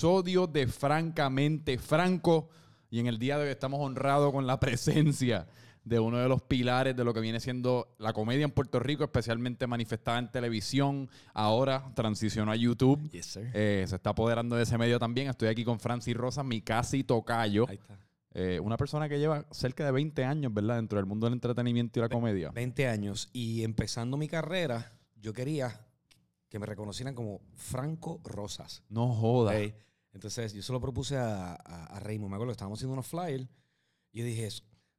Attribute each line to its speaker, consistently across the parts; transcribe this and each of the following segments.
Speaker 1: episodio de Francamente Franco. Y en el día de hoy estamos honrados con la presencia de uno de los pilares de lo que viene siendo la comedia en Puerto Rico, especialmente manifestada en televisión. Ahora transicionó a YouTube.
Speaker 2: Yes, sir.
Speaker 1: Eh, se está apoderando de ese medio también. Estoy aquí con Francis Rosa, mi casi tocayo.
Speaker 2: Ahí está.
Speaker 1: Eh, una persona que lleva cerca de 20 años, ¿verdad? Dentro del mundo del entretenimiento y la comedia.
Speaker 2: 20 años. Y empezando mi carrera, yo quería que me reconocieran como Franco Rosas.
Speaker 1: No joda.
Speaker 2: Ey, Entonces, yo se lo propuse a, a, a Raymond. Me acuerdo que estábamos haciendo unos flyers. Y yo dije,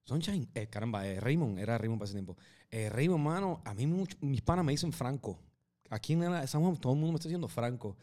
Speaker 2: Sunshine, eh, caramba, eh, Raymond, era Raymond para ese tiempo. Eh, Raymond, mano, a mí mucho- mis panas me dicen Franco. Aquí en San Juan todo el mundo me está diciendo Franco.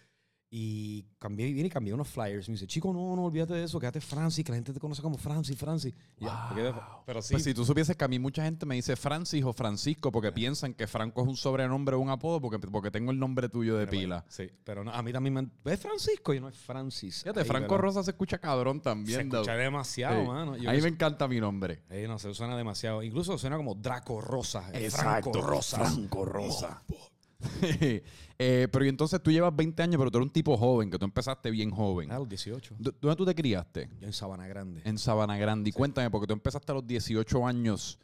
Speaker 2: Y cambié, vine y cambié unos flyers. Me dice, chico, no, no olvídate de eso, quédate Francis, que la gente te conoce como Francis, Francis. Y ya, quedé- pero sí,
Speaker 1: Pues si tú supieses que a mí mucha gente me dice Francis o Francisco porque piensan que Franco es un sobrenombre o un apodo porque, porque tengo el nombre tuyo de
Speaker 2: Pero
Speaker 1: pila.
Speaker 2: bueno, Sí, pero no, a mí también me... ¿Es Francisco? Y no es Francis.
Speaker 1: Fíjate,
Speaker 2: Ahí,
Speaker 1: Franco
Speaker 2: ¿verdad?
Speaker 1: Rosa se escucha cabrón también.
Speaker 2: Se
Speaker 1: though.
Speaker 2: escucha demasiado,
Speaker 1: Sí.
Speaker 2: mano. Yo
Speaker 1: a mí me encanta mi nombre.
Speaker 2: Eh, no sé, suena demasiado. Incluso suena como Draco Rosa. eh, Franco Rosa.
Speaker 1: Franco Rosa. Eh, pero y entonces tú llevas 20 años, pero tú eres un tipo joven, que tú empezaste bien joven.
Speaker 2: A los 18.
Speaker 1: ¿Dó- ¿Dónde tú te criaste?
Speaker 2: Yo en Sabana Grande.
Speaker 1: En Sabana Grande. Y cuéntame, porque tú empezaste a los 18 años,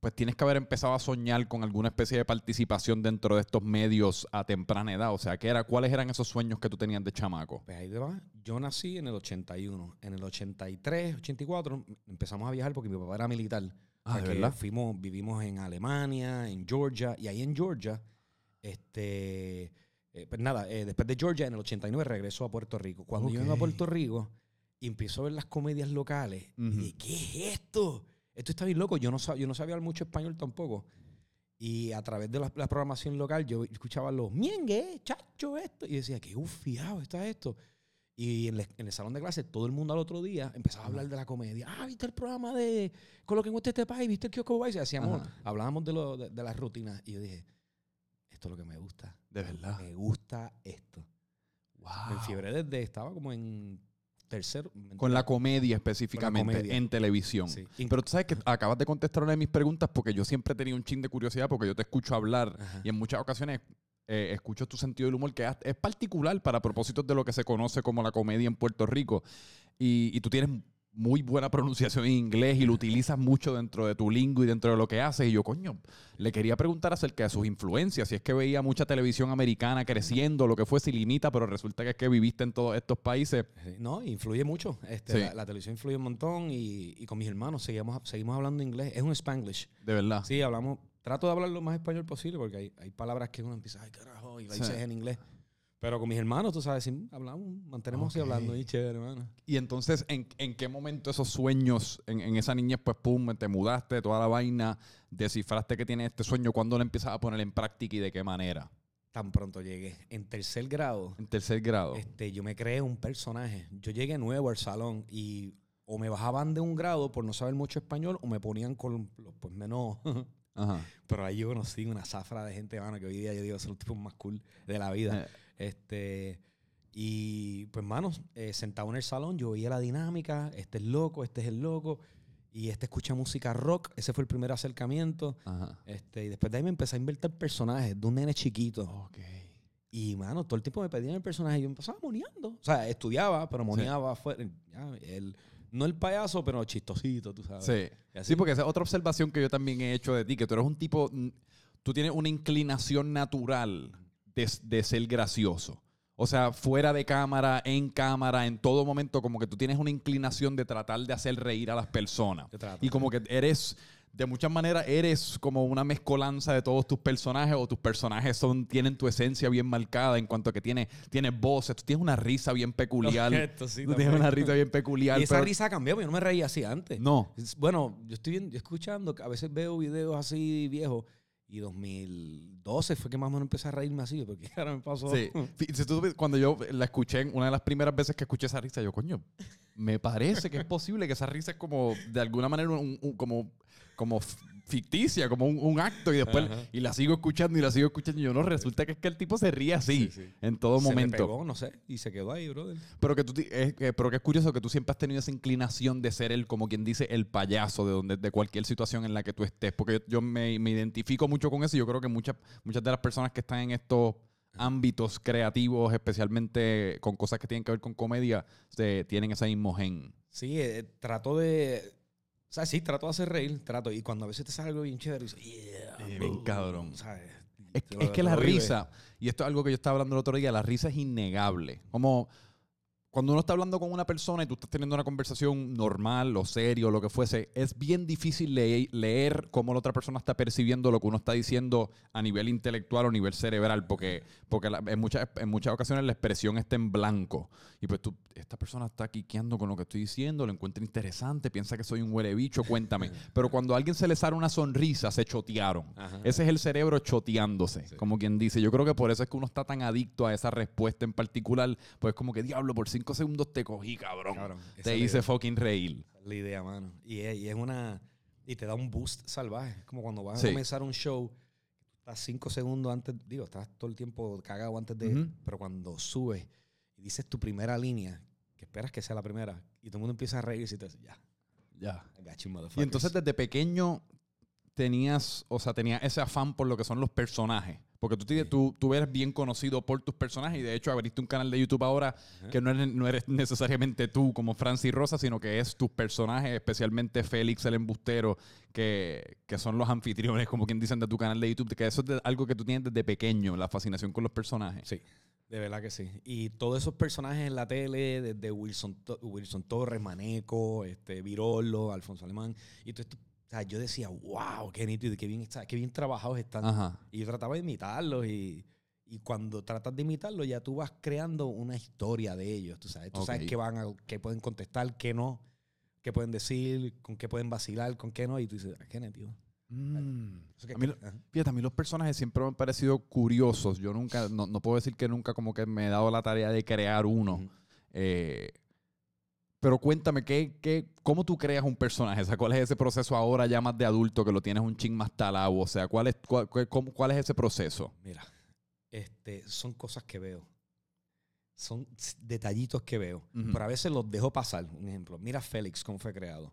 Speaker 1: pues tienes que haber empezado a soñar con alguna especie de participación dentro de estos medios a temprana edad. O sea, ¿qué era, ¿cuáles eran esos sueños que tú tenías de chamaco?
Speaker 2: Pues ahí te va. Yo nací en el 81. En el 83, 84 empezamos a viajar porque mi papá era militar.
Speaker 1: Ah, ¿de
Speaker 2: que
Speaker 1: verdad?
Speaker 2: Fuimos, vivimos en Alemania, en Georgia. Y ahí en Georgia, este... eh, pues nada, eh, después de Georgia, en el 89 regreso a Puerto Rico. Cuando yo vengo a. Puerto Rico y empiezo a ver las comedias locales, y
Speaker 1: Ujú.
Speaker 2: dije, ¿qué es esto? Esto está bien loco. Yo no, yo no sabía hablar mucho español tampoco. Y a través de la, la programación local, yo escuchaba los miengue, chacho, esto. Y decía, qué ufiado está esto. Y en, el- en el salón de clase, todo el mundo al otro día empezaba a hablar de la comedia. Ah, ¿viste el programa de Coloquen usted este país? ¿Viste el kiosco Vice? Hacíamos,
Speaker 1: Ajá.
Speaker 2: hablábamos de, lo, de, de las rutinas. Y yo dije, esto es lo que me gusta.
Speaker 1: De verdad.
Speaker 2: Me gusta esto. Me enfiebré desde, estaba como en tercero.
Speaker 1: Con la comedia específicamente
Speaker 2: comedia.
Speaker 1: en televisión.
Speaker 2: Sí.
Speaker 1: Pero tú sabes que acabas de contestar una de mis preguntas porque yo siempre he tenido un chin de curiosidad porque yo te escucho hablar
Speaker 2: Ajá.
Speaker 1: y en muchas ocasiones eh, escucho tu sentido del humor que es particular para propósitos de lo que se conoce como la comedia en Puerto Rico. Y, y tú tienes muy buena pronunciación en inglés y lo utilizas mucho dentro de tu lingo y dentro de lo que haces. Y yo, coño, le quería preguntar acerca de sus influencias. Si es que veía mucha televisión americana creciendo, lo que fuese, y limita, pero resulta que es que viviste en todos estos países.
Speaker 2: No, influye mucho. Este,
Speaker 1: Sí.
Speaker 2: la, la televisión influye un montón y, y con mis hermanos seguimos, seguimos hablando inglés. Es un spanglish.
Speaker 1: De verdad.
Speaker 2: Sí, hablamos. Trato de hablar lo más español posible porque hay, hay palabras que uno empieza, ay carajo, y la
Speaker 1: Sí.
Speaker 2: dices en inglés. Pero con mis hermanos, tú sabes, sí, hablamos, mantenemos así
Speaker 1: Ok.
Speaker 2: hablando y chévere, hermano.
Speaker 1: Y entonces, ¿en, en qué momento esos sueños, en, en esa niñez, pues pum, te mudaste, toda la vaina, descifraste que tienes este sueño, ¿cuándo lo empiezas a poner en práctica y de qué manera?
Speaker 2: Tan pronto llegué. En tercer grado,
Speaker 1: En tercer grado.
Speaker 2: este, yo me creé un personaje. Yo llegué nuevo al salón y o me bajaban de un grado por no saber mucho español o me ponían con los pues, menos.
Speaker 1: Ajá.
Speaker 2: Pero ahí yo conocí una zafra de gente, mano, que hoy día yo digo, son los tipos más cool de la vida.
Speaker 1: Eh,
Speaker 2: Este, y pues, mano, eh, sentado en el salón, yo veía la dinámica, este es loco, este es el loco, y este escucha música rock, ese fue el primer acercamiento.
Speaker 1: Ajá.
Speaker 2: Este, y después de ahí me empecé a inventar personajes de un nene chiquito.
Speaker 1: Ok.
Speaker 2: Y, mano, todo el tiempo me pedían el personaje y yo empezaba moneando. O sea, estudiaba, pero moneaba afuera. Ya, el, no el payaso, pero chistosito, tú sabes.
Speaker 1: Sí. Sí, porque esa es otra observación que yo también he hecho de ti, que tú eres un tipo, tú tienes una inclinación natural de, de ser gracioso. O sea, fuera de cámara, en cámara, en todo momento, como que tú tienes una inclinación de tratar de hacer reír a las personas. Y como que eres, de muchas maneras, eres como una mezcolanza de todos tus personajes o tus personajes son, tienen tu esencia bien marcada en cuanto a que tienes, tienes voces, tú tienes una risa bien peculiar.
Speaker 2: Sí,
Speaker 1: tú tienes una risa bien peculiar.
Speaker 2: Y esa
Speaker 1: pero-
Speaker 2: risa ha cambiado, porque yo no me reía así antes.
Speaker 1: No.
Speaker 2: Bueno, yo estoy escuchando, a veces veo videos así viejos y 2012 fue que más o menos empecé a reírme así, porque ahora me pasó.
Speaker 1: Sí. Fí- si tú- cuando yo la escuché, una de las primeras veces que escuché esa risa, yo, coño, me parece que es posible que esa risa es como, de alguna manera, un- un- como, como ficticia, como un, un acto, y después,
Speaker 2: Ajá.
Speaker 1: y la sigo escuchando y la sigo escuchando, y yo no, resulta que es que el tipo se ríe así,
Speaker 2: Sí, sí.
Speaker 1: en todo
Speaker 2: Se me
Speaker 1: momento.
Speaker 2: pegó, no sé, y se quedó ahí, brother.
Speaker 1: Pero que tú, es, pero que es curioso que tú siempre has tenido esa inclinación de ser el, como quien dice, el payaso de donde, de cualquier situación en la que tú estés. Porque yo, yo me, me identifico mucho con eso y yo creo que muchas, muchas de las personas que están en estos ámbitos creativos, especialmente con cosas que tienen que ver con comedia, se, tienen ese mismo gen.
Speaker 2: Sí, eh, trato de. O sea, sí, trato de hacer reír, trato. Y cuando a veces te sale algo bien chévere, dices, yeah.
Speaker 1: Eh, bien
Speaker 2: boom",
Speaker 1: cabrón.
Speaker 2: ¿sabes?
Speaker 1: Es, es que la risa, y esto es algo que yo estaba hablando el otro día, la risa es innegable. Como cuando uno está hablando con una persona y tú estás teniendo una conversación normal o serio lo que fuese, es bien difícil le- leer cómo la otra persona está percibiendo lo que uno está diciendo a nivel intelectual o nivel cerebral, porque, porque la- en, muchas, en muchas ocasiones la expresión está en blanco. Y pues tú, esta persona está quiqueando con lo que estoy diciendo, lo encuentra interesante, piensa que soy un huele bicho, cuéntame. Pero cuando a alguien se le sale una sonrisa, se chotearon.
Speaker 2: Ajá.
Speaker 1: Ese es el cerebro choteándose,
Speaker 2: Sí.
Speaker 1: como quien dice. Yo creo que por eso es que uno está tan adicto a esa respuesta en particular, pues como que diablo, por cinco segundos te cogí, cabrón.
Speaker 2: Cabrón,
Speaker 1: te hice
Speaker 2: idea.
Speaker 1: fucking reír.
Speaker 2: Esa es la idea, mano. Y es, y es una. Y te da un boost salvaje. Es como cuando vas
Speaker 1: Sí.
Speaker 2: a comenzar un show, estás cinco segundos antes, digo, estás todo el tiempo cagado antes de.
Speaker 1: Ujú.
Speaker 2: Pero cuando subes y dices tu primera línea, que esperas que sea la primera, y todo el mundo empieza a reírse y te dice, ya,
Speaker 1: Ya.
Speaker 2: You,
Speaker 1: Y
Speaker 2: motherfuckers".
Speaker 1: entonces desde pequeño tenías, o sea, tenías ese afán por lo que son los personajes. Porque tú, tienes- tú, tú eres bien conocido por tus personajes y de hecho abriste un canal de YouTube ahora
Speaker 2: Ajá.
Speaker 1: que no eres, no eres necesariamente tú como Francis Rosa, sino que es tus personajes, especialmente Félix el embustero, que, que son los anfitriones, como quien dicen, de tu canal de YouTube, que eso es de- algo que tú tienes desde pequeño, la fascinación con los personajes.
Speaker 2: Sí, de verdad que sí. Y todos esos personajes en la tele, desde Wilson, Wilson Torres, Maneco, este, Virolo, Alfonso Alemán, y todo esto, o sea, yo decía, wow, qué nítido, y qué bien, está, qué bien trabajados están.
Speaker 1: Ajá.
Speaker 2: Y yo trataba de imitarlos y, y cuando tratas de imitarlos ya tú vas creando una historia de ellos, tú sabes, tú sabes qué van a, qué pueden contestar, qué no, qué pueden decir, con qué pueden vacilar, con qué no, y tú dices, ah, qué nítido.
Speaker 1: Mm.
Speaker 2: Que-
Speaker 1: A mí. Fíjate, a mí los personajes siempre me han parecido curiosos. Yo nunca, no, no puedo decir que nunca como que me he dado la tarea de crear uno. Eh, pero cuéntame, ¿qué, qué, ¿cómo tú creas un personaje? O sea, ¿cuál es ese proceso ahora ya más de adulto que lo tienes un ching más talado? O sea, ¿cuál es, cuál, cuál- es ese proceso?
Speaker 2: Mira, este, son cosas que veo. Son detallitos que veo.
Speaker 1: Ujú.
Speaker 2: Pero a veces los dejo pasar. Un ejemplo, mira Félix, cómo fue creado.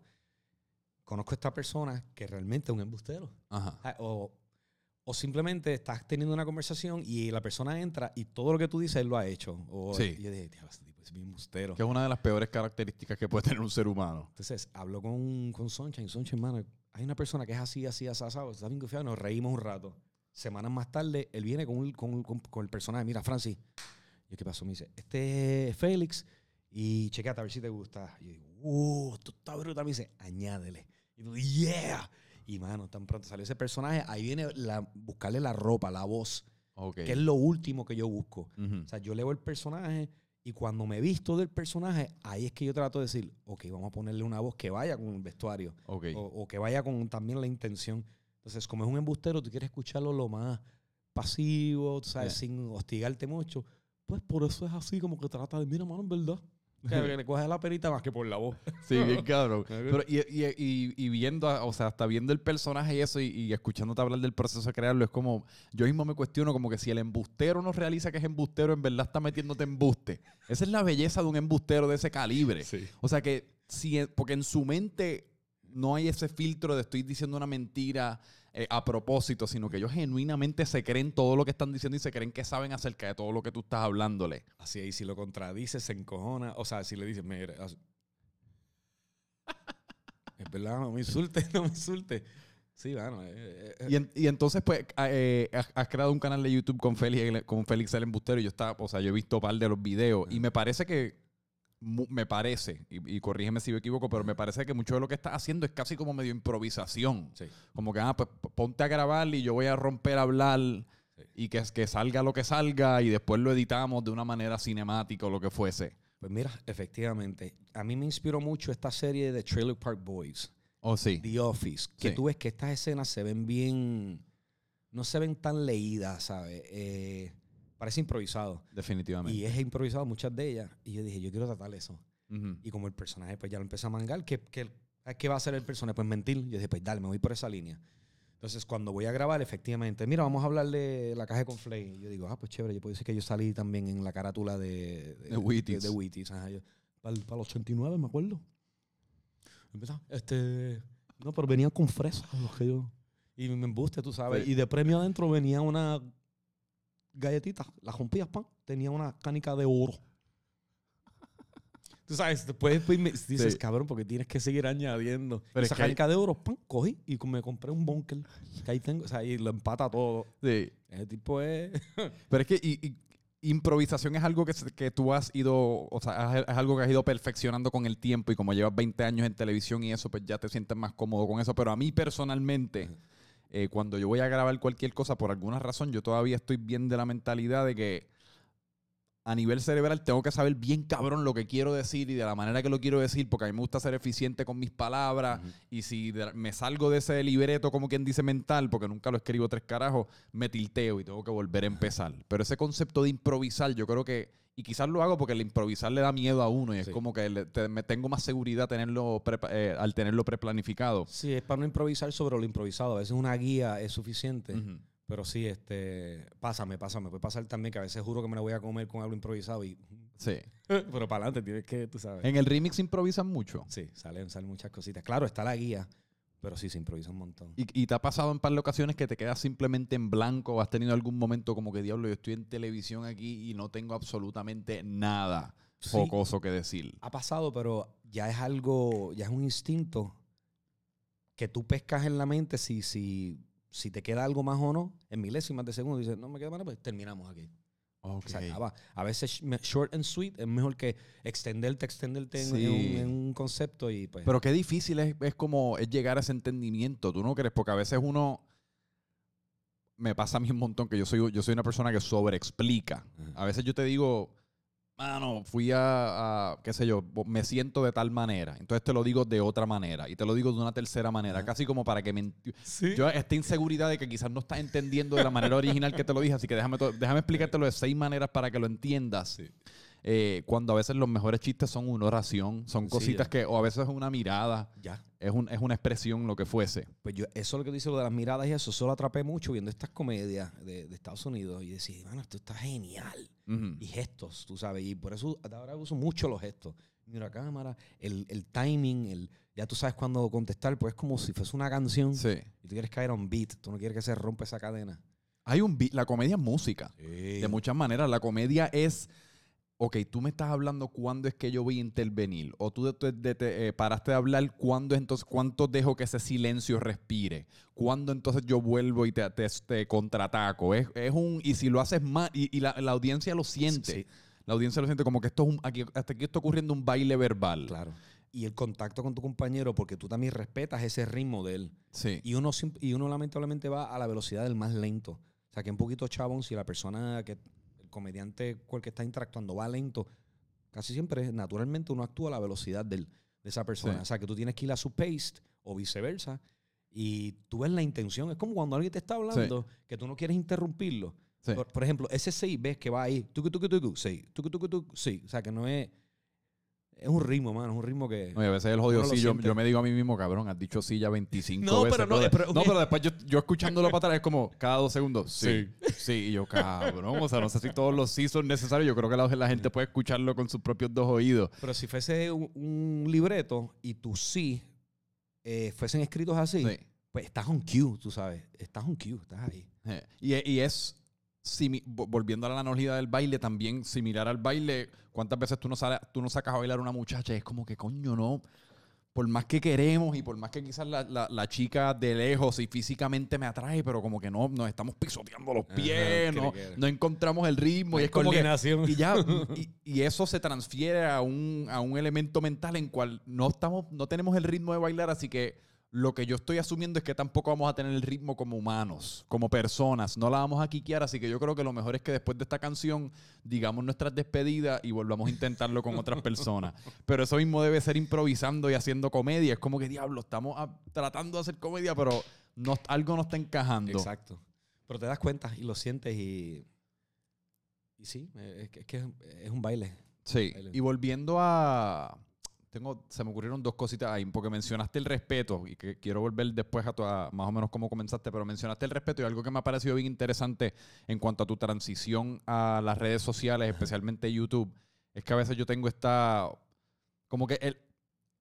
Speaker 2: Conozco a esta persona que realmente es un embustero.
Speaker 1: Ajá.
Speaker 2: Ah, O, o simplemente estás teniendo una conversación y la persona entra y todo lo que tú dices él lo ha hecho. O,
Speaker 1: Sí.
Speaker 2: Y yo dije, "Diablo, este tipo es bien embustero.
Speaker 1: Que es una de las peores características que puede tener un ser humano.
Speaker 2: Entonces, hablo con, con Sunshine. Sunshine, mano, hay una persona que es así, así, asado, está bien confiado, nos reímos un rato. Semanas más tarde, él viene con, con, con- con el personaje. Mira, Francis, ¿y qué pasó? Me dice, este es Félix y chequeate a ver si te gusta. Y yo digo, uh, esto está brutal. Me dice, añádele. Y yo, yeah. Y, mano, tan pronto salió ese personaje, ahí viene la, buscarle la ropa, la voz, que es lo último que yo busco. O sea, yo leo el personaje y cuando me visto del personaje, ahí es que yo trato de decir, ok, vamos a ponerle una voz que vaya con el vestuario o, o que vaya con también la intención. Entonces, como es un embustero, tú quieres escucharlo lo más pasivo, sabes,
Speaker 1: Yeah.
Speaker 2: sin hostigarte mucho. Pues por eso es así, como que trata de, mira, mano, en verdad. Que le coges la perita más que por la voz.
Speaker 1: Sí, bien cabrón. Pero, y, y- y- y viendo, o sea, hasta viendo el personaje y eso y, y escuchándote hablar del proceso de crearlo, es como, yo mismo me cuestiono como que si el embustero no realiza que es embustero, en verdad está metiéndote embuste. Esa es la belleza de un embustero de ese calibre.
Speaker 2: Sí.
Speaker 1: O sea que, si, porque en su mente no hay ese filtro de estoy diciendo una mentira eh, a propósito, sino que ellos genuinamente se creen todo lo que están diciendo y se creen que saben acerca de todo lo que tú estás hablándole.
Speaker 2: Así es, y si lo contradices, se encojona. O sea, si le dices, así- es verdad, no me insulte, no me insulte. Sí, bueno. eh, eh,
Speaker 1: Y, en- y entonces, pues, eh, has, has creado un canal de YouTube con Félix, con Félix el Embustero. Y yo estaba, o sea, yo he visto un par de los videos. Y me parece que, me parece, y, y corrígeme si me equivoco, pero me parece que mucho de lo que estás haciendo es casi como medio improvisación.
Speaker 2: sí.
Speaker 1: Como que, ah, pues ponte a grabar y yo voy a romper a hablar y que, que salga lo que salga y después lo editamos de una manera cinemática o lo que fuese.
Speaker 2: Pues mira, efectivamente, a mí me inspiró mucho esta serie de Trailer Park Boys,
Speaker 1: Oh, sí.
Speaker 2: The Office, que
Speaker 1: Sí.
Speaker 2: tú ves que estas escenas se ven bien, no se ven tan leídas, ¿sabes? Eh, parece improvisado.
Speaker 1: Definitivamente.
Speaker 2: Y es improvisado muchas de ellas. Y yo dije, yo quiero tratar eso.
Speaker 1: Ujú.
Speaker 2: Y como el personaje pues ya lo empieza a mangar, ¿qué, qué, qué va a hacer el personaje? Pues mentir. Yo dije, pues dale, me voy por esa línea. Entonces, cuando voy a grabar, efectivamente, mira, vamos a hablar de la caja de Conflay. Yo digo, ah, pues chévere, yo puedo decir que yo salí también en la carátula de,
Speaker 1: De Wheaties.
Speaker 2: De, de Wheaties, ajá, yo- Para, el, para el 89, me acuerdo. Empezaba, este, no, pero venían con fresas los que yo. Y me embuste, tú sabes.
Speaker 1: Sí.
Speaker 2: Y de premio adentro venía una galletitas, las rompías, pan, tenía una canica de oro. Tú sabes, después, dices,
Speaker 1: Sí.
Speaker 2: cabrón, porque tienes que seguir añadiendo.
Speaker 1: Pero
Speaker 2: Esa
Speaker 1: hay-
Speaker 2: canica de oro, pan, cogí y me compré un bunker. Que ahí tengo, o sea, y lo empata todo.
Speaker 1: Sí.
Speaker 2: Ese tipo es...
Speaker 1: Pero es que y- y improvisación es algo que, que tú has ido, o sea, es, algo que has ido perfeccionando con el tiempo y como llevas 20 años en televisión y eso, pues ya te sientes más cómodo con eso. Pero a mí personalmente. Eh, cuando yo voy a grabar cualquier cosa, por alguna razón, yo todavía estoy bien de la mentalidad de que a nivel cerebral tengo que saber bien cabrón lo que quiero decir y de la manera que lo quiero decir, porque a mí me gusta ser eficiente con mis palabras. Y si de- me salgo de ese libreto, como quien dice mental, porque nunca lo escribo tres carajos, me tilteo y tengo que volver a empezar. Pero ese concepto de improvisar, yo creo que, y quizás lo hago porque el improvisar le da miedo a uno y es
Speaker 2: Sí.
Speaker 1: como que le- te- me tengo más seguridad tenerlo prepa- eh, al tenerlo preplanificado.
Speaker 2: Sí, es para no improvisar sobre lo improvisado. A veces una guía es suficiente.
Speaker 1: Ujú.
Speaker 2: Pero sí, este, pásame, pásame. Puede pasar también que a veces juro que me la voy a comer con algo improvisado y...
Speaker 1: Sí.
Speaker 2: Pero para adelante tienes que, tú sabes.
Speaker 1: En el remix improvisan mucho.
Speaker 2: Sí, salen, salen muchas cositas. Claro, está la guía, pero sí se improvisa un montón.
Speaker 1: ¿Y, y te ha pasado en par de ocasiones que te quedas simplemente en blanco o has tenido algún momento como que, diablo, yo estoy en televisión aquí y no tengo absolutamente nada
Speaker 2: Sí.
Speaker 1: focoso que decir?
Speaker 2: Ha pasado, pero ya es algo, ya es un instinto que tú pescas en la mente si, si, si te queda algo más o no, en milésimas de segundo, dices, no me queda más, pues terminamos aquí.
Speaker 1: Ok.
Speaker 2: Se acaba. A veces sh- short and sweet es mejor que extenderte, extenderte en,
Speaker 1: Sí.
Speaker 2: en un, en un concepto y pues...
Speaker 1: Pero qué difícil es, es como es llegar a ese entendimiento, ¿tú no crees? Porque a veces uno me pasa a mí un montón que yo soy, yo soy una persona que sobreexplica.
Speaker 2: Ajá.
Speaker 1: A veces yo te digo, mano, fui a, a, qué sé yo, me siento de tal manera. Entonces te lo digo de otra manera y te lo digo de una tercera manera, casi como para que me...
Speaker 2: Sí.
Speaker 1: Yo esta inseguridad de que quizás no estás entendiendo de la manera original que te lo dije, así que déjame, déjame explicártelo de seis maneras para que lo entiendas.
Speaker 2: Sí.
Speaker 1: Eh, cuando a veces los mejores chistes son una oración, son cositas que, o a veces es una mirada,
Speaker 2: Ya.
Speaker 1: es, un, es una expresión, lo que fuese.
Speaker 2: Pues yo, eso es lo que dice lo de las miradas y eso, eso lo atrapé mucho viendo estas comedias de, de Estados Unidos y decía, bueno, esto está genial.
Speaker 1: Ujú.
Speaker 2: Y gestos, tú sabes, y por eso ahora uso mucho los gestos. Mira cámara, el, el timing, el, ya tú sabes cuándo contestar, pues es como si fuese una canción
Speaker 1: Sí.
Speaker 2: y tú quieres caer a un beat, tú no quieres que se rompa esa cadena.
Speaker 1: Hay un beat- la comedia es música, de muchas maneras. La comedia es, ok, tú me estás hablando cuándo es que yo voy a intervenir, o tú de- de- de- eh, paraste de hablar cuándo es entonces, cuánto dejo que ese silencio respire, cuándo entonces yo vuelvo y te, te, te contraataco. Es, es un, y si lo haces más, y, y la, la audiencia lo siente.
Speaker 2: Sí,
Speaker 1: La audiencia lo siente como que esto es un, aquí, hasta aquí está ocurriendo un baile verbal.
Speaker 2: claro. Y el contacto con tu compañero, porque tú también respetas ese ritmo de él.
Speaker 1: Sí.
Speaker 2: Y uno, y uno lamentablemente va a la velocidad del más lento. O sea, que un poquito chabón, si la persona, que comediante con el que está interactuando va lento, casi siempre, naturalmente, uno actúa a la velocidad del- de esa persona.
Speaker 1: Sí.
Speaker 2: O sea, que tú tienes que ir a su pace o viceversa. Y tú ves la intención. Es como cuando alguien te está hablando que tú no quieres interrumpirlo.
Speaker 1: Sí.
Speaker 2: Por, por ejemplo, ese sí, ves que va ahí, tucu, tucu, tucu, sí, tucu, tucu, tucu, sí. O sea, que no es... Es un ritmo, mano, es un ritmo que...
Speaker 1: No, y a veces el jodido sí, yo, yo me digo a mí mismo, cabrón, has dicho sí ya 25
Speaker 2: No,
Speaker 1: veces.
Speaker 2: pero no,
Speaker 1: brother.
Speaker 2: pero-
Speaker 1: no, pero después yo, yo escuchándolo para atrás es como cada dos segundos. Sí. Sí. Y yo, cabrón, o sea, no sé si todos los sí son necesarios. Yo creo que la, la gente puede escucharlo con sus propios dos oídos.
Speaker 2: Pero si fuese un, un libreto y tus sí eh, fuesen escritos así,
Speaker 1: Sí.
Speaker 2: pues estás on cue, tú sabes. Estás on cue, estás ahí.
Speaker 1: Eh, Y, y es, simi- vo- volviendo a la analogía del baile, también similar al baile, ¿cuántas veces tú no, sales, tú no sacas a bailar a una muchacha? Es como que, coño, no. Por más que queremos y por más que quizás la, la- la chica de lejos y físicamente me atrae, pero como que no, nos estamos pisoteando los pies, no, no encontramos el ritmo. y es como que, y ya, y, y eso se transfiere a un, a un elemento mental en cual no estamos, no tenemos el ritmo de bailar, así que lo que yo estoy asumiendo es que tampoco vamos a tener el ritmo como humanos, como personas. No la vamos a quiquear, así que yo creo que lo mejor es que después de esta canción digamos nuestras despedidas y volvamos a intentarlo con otras personas. Pero eso mismo debe ser improvisando y haciendo comedia. Es como que, diablo, estamos tratando de hacer comedia, pero no, algo no está encajando.
Speaker 2: Exacto. Pero te das cuenta y lo sientes y... Y sí, es que es, que es un baile.
Speaker 1: Sí,
Speaker 2: Baile.
Speaker 1: y volviendo a... Tengo, se me ocurrieron dos cositas ahí, porque mencionaste el respeto, y que quiero volver después a, tu, a más o menos cómo comenzaste, pero mencionaste el respeto y algo que me ha parecido bien interesante en cuanto a tu transición a las redes sociales, especialmente YouTube, es que a veces yo tengo esta... Como que el,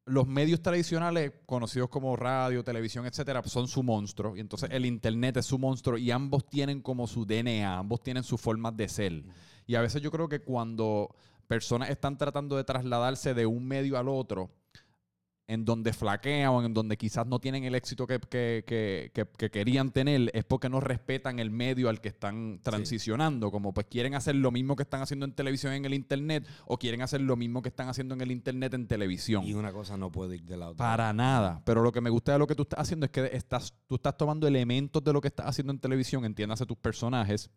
Speaker 1: los medios tradicionales, conocidos como radio, televisión, etcétera, son su monstruo. Y entonces el Internet es su monstruo. Y ambos tienen como su DNA, ambos tienen sus formas de ser. Y a veces yo creo que cuando personas están tratando de trasladarse de un medio al otro, en donde flaquean o en donde quizás no tienen el éxito que, que- que- que- que querían tener, es porque no respetan el medio al que están transicionando. Como pues quieren hacer lo mismo que están haciendo en televisión en el internet o quieren hacer lo mismo que están haciendo en el internet en televisión.
Speaker 2: Y una cosa no puede ir de la otra.
Speaker 1: Para nada. Pero lo que me gusta de lo que tú estás haciendo es que estás, tú estás tomando elementos de lo que estás haciendo en televisión, entiéndase tus personajes,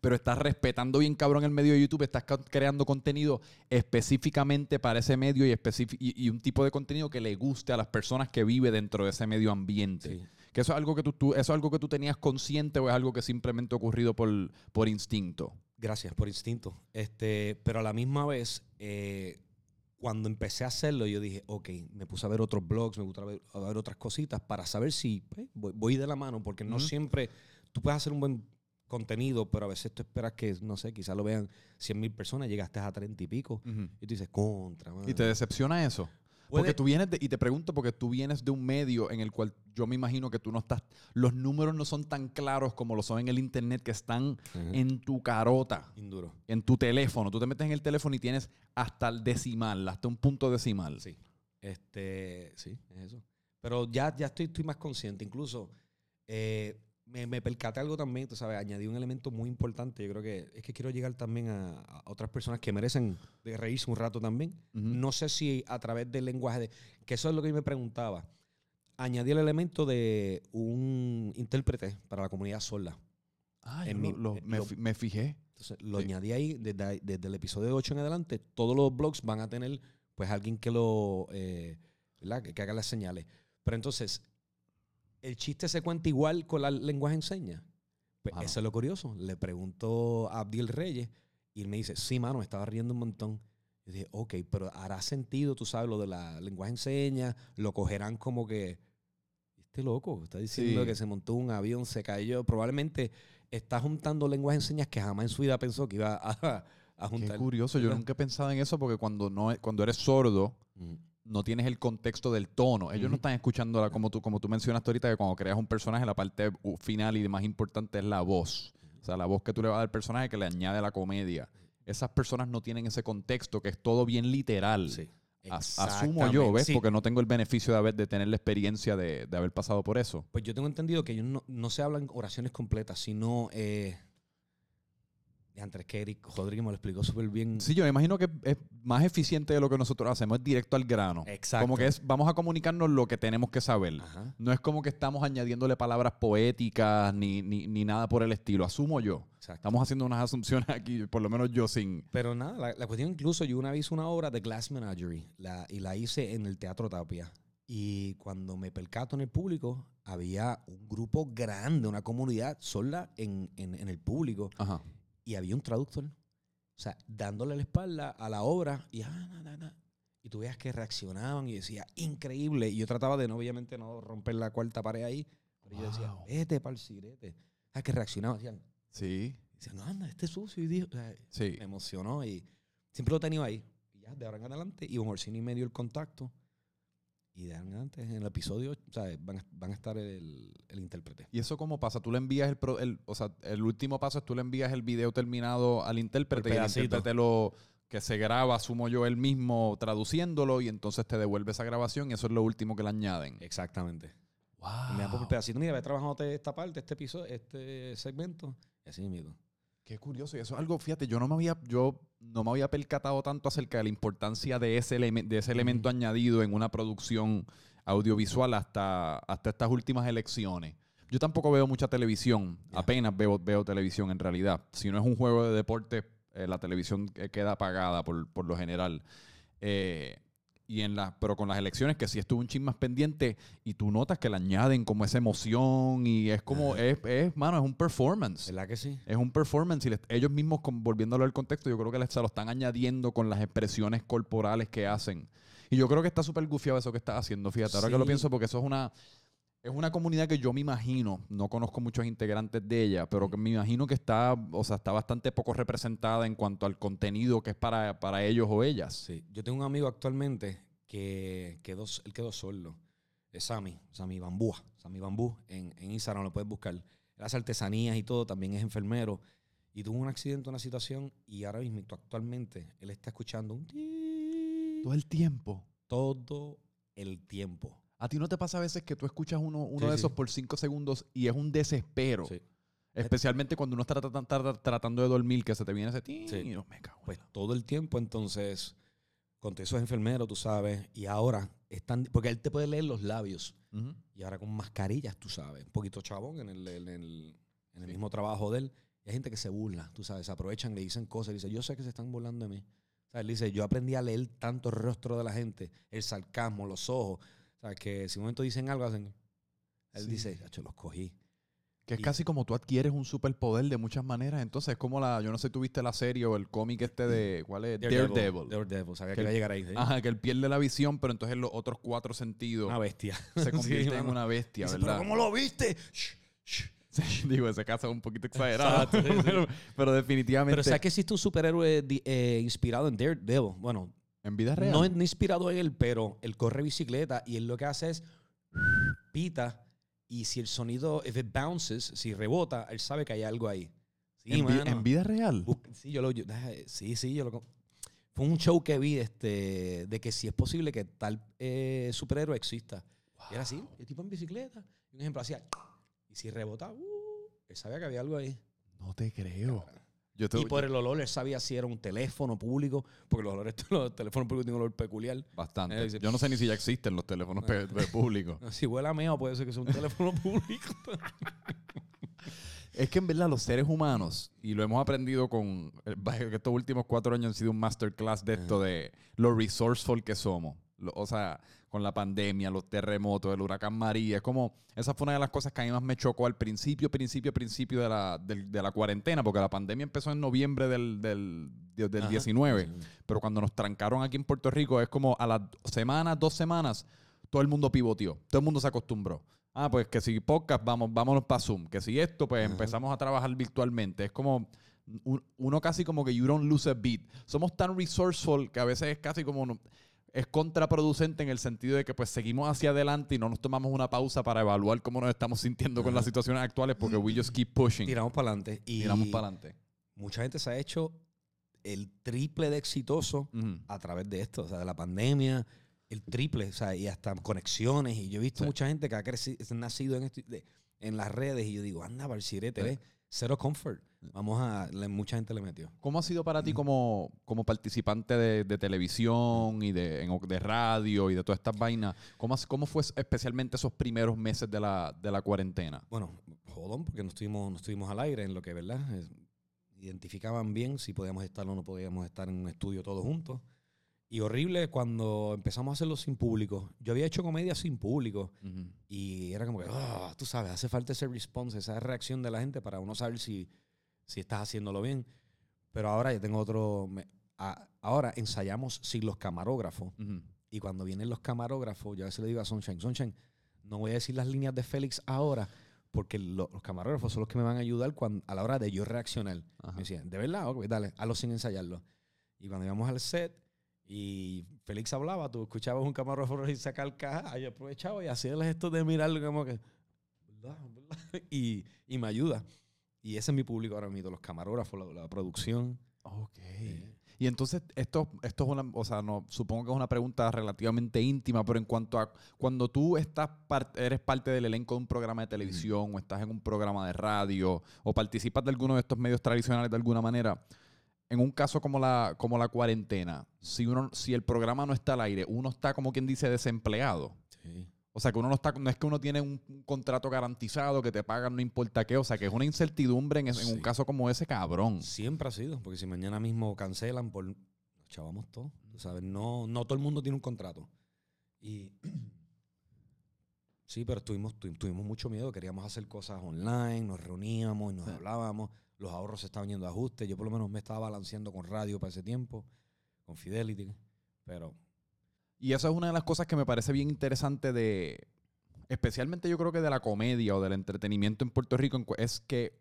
Speaker 1: pero estás respetando bien cabrón el medio de YouTube, estás creando contenido específicamente para ese medio y, y, y un tipo de contenido que le guste a las personas que vive dentro de ese medio ambiente.
Speaker 2: Sí.
Speaker 1: Que eso es algo que tú, tú- eso es algo que tú tenías consciente o es algo que simplemente ha ocurrido por, por instinto.
Speaker 2: Gracias, por instinto. Este, pero a la misma vez, eh, cuando empecé a hacerlo, yo dije, ok, me puse a ver otros blogs, me puse a ver, a ver otras cositas para saber si pues, voy, voy de la mano, porque no siempre tú puedes hacer un buen contenido, pero a veces tú esperas que, no sé, quizás lo vean 100 mil personas, llegaste a 30 y pico, y tú dices, contra,
Speaker 1: ¿Y te decepciona eso? Porque
Speaker 2: Puede-
Speaker 1: tú vienes de, y te pregunto porque tú vienes de un medio en el cual yo me imagino que tú no estás, los números no son tan claros como lo son en el internet que están en tu carota,
Speaker 2: Induro.
Speaker 1: en tu teléfono. Tú te metes en el teléfono y tienes hasta el decimal, hasta un punto decimal.
Speaker 2: Sí. Este, sí, es eso. Pero ya, ya estoy, estoy más consciente. Incluso eh, me, me percaté algo también, tú sabes, añadí un elemento muy importante. Yo creo que es que quiero llegar también a, a otras personas que merecen de reírse un rato también. No sé si a través del lenguaje de. Que eso es lo que yo me preguntaba. Añadí el elemento de un intérprete para la comunidad sorda.
Speaker 1: Ah,
Speaker 2: en
Speaker 1: yo
Speaker 2: mi-
Speaker 1: lo- lo-
Speaker 2: eh,
Speaker 1: me,
Speaker 2: lo-
Speaker 1: fi- me fijé.
Speaker 2: Entonces lo
Speaker 1: Sí.
Speaker 2: añadí ahí desde, desde el episodio 8 en adelante. Todos los blogs van a tener pues alguien que lo, eh, ¿verdad? Que, que haga las señales. Pero entonces, ¿el chiste se cuenta igual con la lenguaje en señas? Pues eso es lo curioso. Le pregunto a Abdiel Reyes y él me dice, sí, mano, me estaba riendo un montón. Yo dije, ok, pero hará sentido, tú sabes, lo de la lenguaje en señas, lo cogerán como que, este loco, está diciendo
Speaker 1: Sí.
Speaker 2: que se montó un avión, se cayó. Probablemente está juntando lenguaje en señas que jamás en su vida pensó que iba a, a
Speaker 1: Qué
Speaker 2: juntar.
Speaker 1: curioso. Yo nunca he pensado en eso porque cuando, no, cuando eres sordo,
Speaker 2: Mm,
Speaker 1: no tienes el contexto del tono. Ellos no están escuchando, la- como, tú, como tú mencionaste ahorita, que cuando creas un personaje, la parte final y más importante es la voz. O sea, la voz que tú le vas a dar al personaje que le añade la comedia. Esas personas no tienen ese contexto, que es todo bien literal.
Speaker 2: Sí.
Speaker 1: As- Asumo yo. ¿ves?
Speaker 2: Sí,
Speaker 1: Porque no tengo el beneficio de, haber, de tener la experiencia de, de haber pasado por eso.
Speaker 2: Pues yo tengo entendido que ellos no, no se hablan oraciones completas, sino. Eh, antes que Eric Rodríguez me lo explicó súper bien.
Speaker 1: Sí, yo me imagino que es más eficiente de lo que nosotros hacemos, es directo al grano.
Speaker 2: Exacto.
Speaker 1: Como que es, vamos a comunicarnos lo que tenemos que saber.
Speaker 2: Ajá.
Speaker 1: No es como que estamos añadiéndole palabras poéticas ni, ni, ni nada por el estilo. Asumo yo.
Speaker 2: Exacto.
Speaker 1: Estamos haciendo unas asunciones aquí, por lo menos yo sin...
Speaker 2: Pero nada, la, la cuestión incluso, yo una vez hice una obra de Glass Menagerie la, y la hice en el Teatro Tapia. Y cuando me percato en el público, había un grupo grande, una comunidad sola en, en- en el público.
Speaker 1: Ajá.
Speaker 2: Y había un traductor. O sea, dándole la espalda a la obra y, ah, na, na, na. y tú veías que reaccionaban y decía, increíble. Y yo trataba de, no, obviamente, no romper la cuarta pared ahí. Pero yo decía,
Speaker 1: Wow.
Speaker 2: vete para el cigrete. Ah, que reaccionaban. Decían,
Speaker 1: Sí,
Speaker 2: decían, no, anda, este es sucio. Y dijo, o sea,
Speaker 1: sí.
Speaker 2: me emocionó y siempre lo he tenido ahí. Y ya, de ahora en adelante, Iván Orsini me dio el contacto. Y de ahora en el episodio, ¿sabes? Van, a- van a estar el, el intérprete.
Speaker 1: ¿Y eso cómo pasa? Tú le envías el, pro- el- O sea, el último paso es tú le envías el video terminado al intérprete
Speaker 2: El
Speaker 1: y el intérprete lo... Que se graba, asumo yo, él mismo traduciéndolo y entonces te devuelve esa grabación y eso es lo último que le añaden.
Speaker 2: Exactamente.
Speaker 1: Wow.
Speaker 2: Me da por el pedacito. Mira, ve trabajando esta parte, este episodio, este segmento. Y así mismo.
Speaker 1: Qué curioso. Y eso es algo, fíjate, yo no me había, yo no me había percatado tanto acerca de la importancia de ese, elemen- de ese elemento añadido en una producción audiovisual hasta, hasta estas últimas elecciones. Yo tampoco veo mucha televisión, apenas veo, veo televisión en realidad. Si no es un juego de deporte, eh, la televisión queda apagada por, por lo general. Eh, y en la, pero con las elecciones que sí estuvo un chin más pendiente y tú notas que le añaden como esa emoción y es como, es, es, mano, es un performance.
Speaker 2: ¿Verdad que sí?
Speaker 1: Es un performance y les- ellos mismos, con- volviéndolo al contexto, yo creo que les- se lo están añadiendo con las expresiones corporales que hacen. Y yo creo que está súper gufiado eso que estás haciendo, fíjate, ahora que lo pienso, porque eso es una, es una comunidad que yo me imagino, no conozco muchos integrantes de ella, pero que me imagino que está, o sea, está bastante poco representada en cuanto al contenido que es para, para ellos o ellas.
Speaker 2: Sí. Yo tengo un amigo actualmente que quedó, él quedó solo. Es Sammy, Sammy Bambúa, Sammy Bambú, en, en Instagram lo puedes buscar. Él hace artesanías y todo, también es enfermero. Y tuvo un accidente, una situación, y ahora mismo, actualmente, él está escuchando un
Speaker 1: Todo el tiempo.
Speaker 2: todo el tiempo.
Speaker 1: ¿A ti no te pasa a veces que tú escuchas uno, uno
Speaker 2: Sí,
Speaker 1: de
Speaker 2: sí.
Speaker 1: esos por cinco segundos y es un desespero?
Speaker 2: Sí.
Speaker 1: Especialmente cuando uno está tratan- trata- tratando de dormir, que se te viene ese y no, me cago.
Speaker 2: Pues
Speaker 1: la-
Speaker 2: todo el tiempo, entonces, con todo eso es enfermero, tú sabes, y ahora están, porque él te puede leer los labios, y ahora con mascarillas, tú sabes, un poquito chabón en el, en el, en el mismo trabajo de él. Y hay gente que se burla, tú sabes, se aprovechan, le dicen cosas, y dice, yo sé que se están burlando de mí. O sea, él dice, yo aprendí a leer tanto el rostro de la gente, el sarcasmo, los ojos, o sea, que si un momento dicen algo, hacen... Él
Speaker 1: Sí.
Speaker 2: dice, yo los cogí.
Speaker 1: Que es
Speaker 2: Y-
Speaker 1: casi como tú adquieres un superpoder de muchas maneras. Entonces es como la, yo no sé tuviste la serie o el cómic este de, ¿cuál es? Daredevil.
Speaker 2: Daredevil, sabía
Speaker 1: Que
Speaker 2: que iba a
Speaker 1: él-
Speaker 2: llegar ahí. ¿sí?
Speaker 1: Ajá, que él pierde la visión, pero entonces los otros cuatro sentidos
Speaker 2: Una bestia.
Speaker 1: se convierten en
Speaker 2: mano.
Speaker 1: una bestia,
Speaker 2: Dice,
Speaker 1: ¿verdad?
Speaker 2: ¿Pero cómo lo viste? Shh, shh.
Speaker 1: Sí, digo, ese caso es un poquito exagerado.
Speaker 2: Exacto, sí, sí.
Speaker 1: pero, pero definitivamente.
Speaker 2: Pero ¿sabes que existe un superhéroe eh, inspirado en Daredevil? Bueno,
Speaker 1: en vida real.
Speaker 2: no, no inspirado en él, pero él corre bicicleta y él lo que hace es pita y si el sonido, if it bounces, si rebota, él sabe que hay algo ahí. Sí,
Speaker 1: en, vi-
Speaker 2: mano.
Speaker 1: en vida real.
Speaker 2: Sí, yo lo, yo- sí, sí, yo lo... Fue un show que vi este, de que si es posible que tal eh, superhéroe exista. Y era así, el tipo en bicicleta. Y un ejemplo hacía... Y si rebotaba, uh, él sabía que había algo ahí.
Speaker 1: No te creo. Yo te,
Speaker 2: Y por el olor, él sabía si era un teléfono público, porque los olores, los teléfonos públicos tienen un olor peculiar.
Speaker 1: Bastante.
Speaker 2: Dice-
Speaker 1: Yo no sé ni si ya existen los teléfonos públicos.
Speaker 2: Si huele a meo, puede ser que sea un teléfono público.
Speaker 1: Es que en verdad los seres humanos, y lo hemos aprendido con eh, estos últimos cuatro años han sido un masterclass de esto de lo resourceful que somos. O sea, con la pandemia, los terremotos, el huracán María. Es como, esa fue una de las cosas que a mí más me chocó al principio, principio, principio de la, de la cuarentena, porque la pandemia empezó en noviembre del, del, del
Speaker 2: Ajá.
Speaker 1: 19. Pero cuando nos trancaron aquí en Puerto Rico, es como a las semanas, dos semanas, todo el mundo pivoteó. Todo el mundo se acostumbró. Ah, pues que si podcast, vamos, vámonos para Zoom. Que si esto, pues
Speaker 2: Ajá.
Speaker 1: empezamos a trabajar virtualmente. Es como un- uno casi como que you don't lose a beat. Somos tan resourceful que a veces es casi como no- es contraproducente en el sentido de que pues seguimos hacia adelante y no nos tomamos una pausa para evaluar cómo nos estamos sintiendo con las situaciones actuales porque we just keep pushing.
Speaker 2: Tiramos para adelante. Y
Speaker 1: Tiramos para adelante.
Speaker 2: mucha gente se ha hecho el triple de exitoso a través de esto, o sea, de la pandemia, el triple, o sea, y hasta conexiones. Y yo he visto
Speaker 1: Sí.
Speaker 2: mucha gente que ha crecido, nacido en, en las redes y yo digo, anda, Barcirete,
Speaker 1: Sí.
Speaker 2: ve, cero comfort. Vamos a, le- mucha gente le metió.
Speaker 1: ¿Cómo ha sido para ti como, como participante de, de televisión y de, en- de radio y de todas estas vainas? ¿Cómo, ¿Cómo fue especialmente esos primeros meses de la, de la cuarentena?
Speaker 2: Bueno, jodón, porque no estuvimos, no estuvimos al aire en lo que, ¿verdad? Identificaban bien si podíamos estar o no podíamos estar en un estudio todos juntos. Y horrible cuando empezamos a hacerlo sin público. Yo había hecho comedia sin público. Y era como que, ah, tú sabes, hace falta ese response, esa reacción de la gente para uno saber si, si estás haciéndolo bien. Pero ahora ya tengo otro. me- a- ahora ensayamos sin los camarógrafos.
Speaker 1: Ujú.
Speaker 2: Y cuando vienen los camarógrafos, yo a veces le digo a Sunshine, Sunshine, no voy a decir las líneas de Félix ahora, porque lo- los camarógrafos son los que me van a ayudar cuando, a la hora de yo reaccionar.
Speaker 1: Ajá.
Speaker 2: Me decían, ¿de verdad? Ok, dale, hazlo sin ensayarlo. Y cuando íbamos al set y Félix hablaba, tú escuchabas un camarógrafo y sacar caja, y aprovechaba y hacía el gesto de mirarlo como que, ¿verdad? ¿verdad? Y, y me ayuda. Y ese es mi público ahora mismo, los camarógrafos, la, la producción.
Speaker 1: Ok.
Speaker 2: Eh,
Speaker 1: Y entonces, esto, esto es una, o sea, no, supongo que es una pregunta relativamente íntima, pero en cuanto a cuando tú estás par- eres parte del elenco de un programa de televisión o estás en un programa de radio o participas de alguno de estos medios tradicionales de alguna manera, en un caso como la, como la cuarentena, si uno, si el programa no está al aire, uno está como quien dice desempleado.
Speaker 2: sí.
Speaker 1: O sea, que uno no está, no es que uno tiene un, un contrato garantizado que te pagan no importa qué, o sea, que es una incertidumbre en, es- en un
Speaker 2: Sí.
Speaker 1: caso como ese, cabrón.
Speaker 2: Siempre ha sido, porque si mañana mismo cancelan, por, nos chavamos todos. ¿sabes? No, no todo el mundo tiene un contrato. Y sí, pero tuvimos, tu- tuvimos mucho miedo. Queríamos hacer cosas online, nos reuníamos y nos
Speaker 1: Sí.
Speaker 2: hablábamos. Los ahorros se estaban yendo a ajustes. Yo por lo menos me estaba balanceando con radio para ese tiempo, con Fidelity. Pero
Speaker 1: Y eso es una de las cosas que me parece bien interesante de, especialmente yo creo que de la comedia o del entretenimiento en Puerto Rico, es que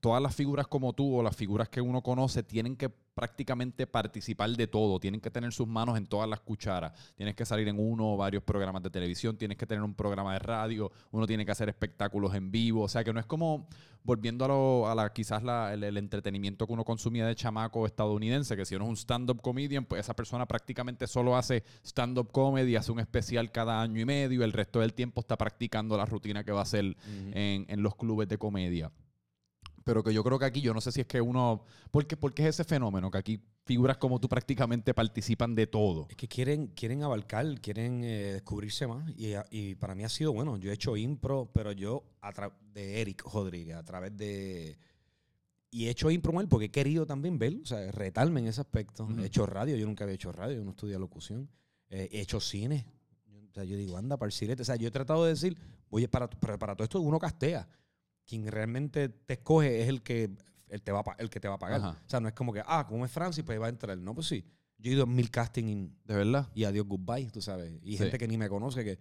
Speaker 1: todas las figuras como tú o las figuras que uno conoce tienen que prácticamente participar de todo, tienen que tener sus manos en todas las cucharas, tienes que salir en uno o varios programas de televisión, tienes que tener un programa de radio, uno tiene que hacer espectáculos en vivo, o sea que no es como volviendo a, lo, a la, quizás la, el, el, entretenimiento que uno consumía de chamaco estadounidense, que si uno es un stand-up comedian, pues esa persona prácticamente solo hace stand-up comedy, hace un especial cada año y medio, el resto del tiempo está practicando la rutina que va a hacer uh -huh. en, en los clubes de comedia pero que yo creo que aquí, yo no sé si es que uno, ¿por qué, por qué es ese fenómeno? Que aquí figuras como tú prácticamente participan de todo.
Speaker 2: Es que quieren, quieren abarcar, quieren eh, descubrirse más y, y, para mí ha sido bueno. Yo he hecho impro, pero yo a de Eric Rodríguez, a través de... Y he hecho impro mal porque he querido también ver, o sea, retarme en ese aspecto. Uh -huh. He hecho radio, yo nunca había hecho radio, yo no estudié locución. Eh, he hecho cine. O sea, yo digo, anda, para el silete. O sea, yo he tratado de decir, oye, para, para, para todo esto uno castea quien realmente te escoge es el que, el te va a, el que te va a pagar. Ajá. O sea, no es como que, ah, como es Francis, pues va a entrar. No, pues sí. Yo he ido a mil castings.
Speaker 1: ¿De verdad?
Speaker 2: Y adiós, goodbye, tú sabes. Y sí. gente que ni me conoce que,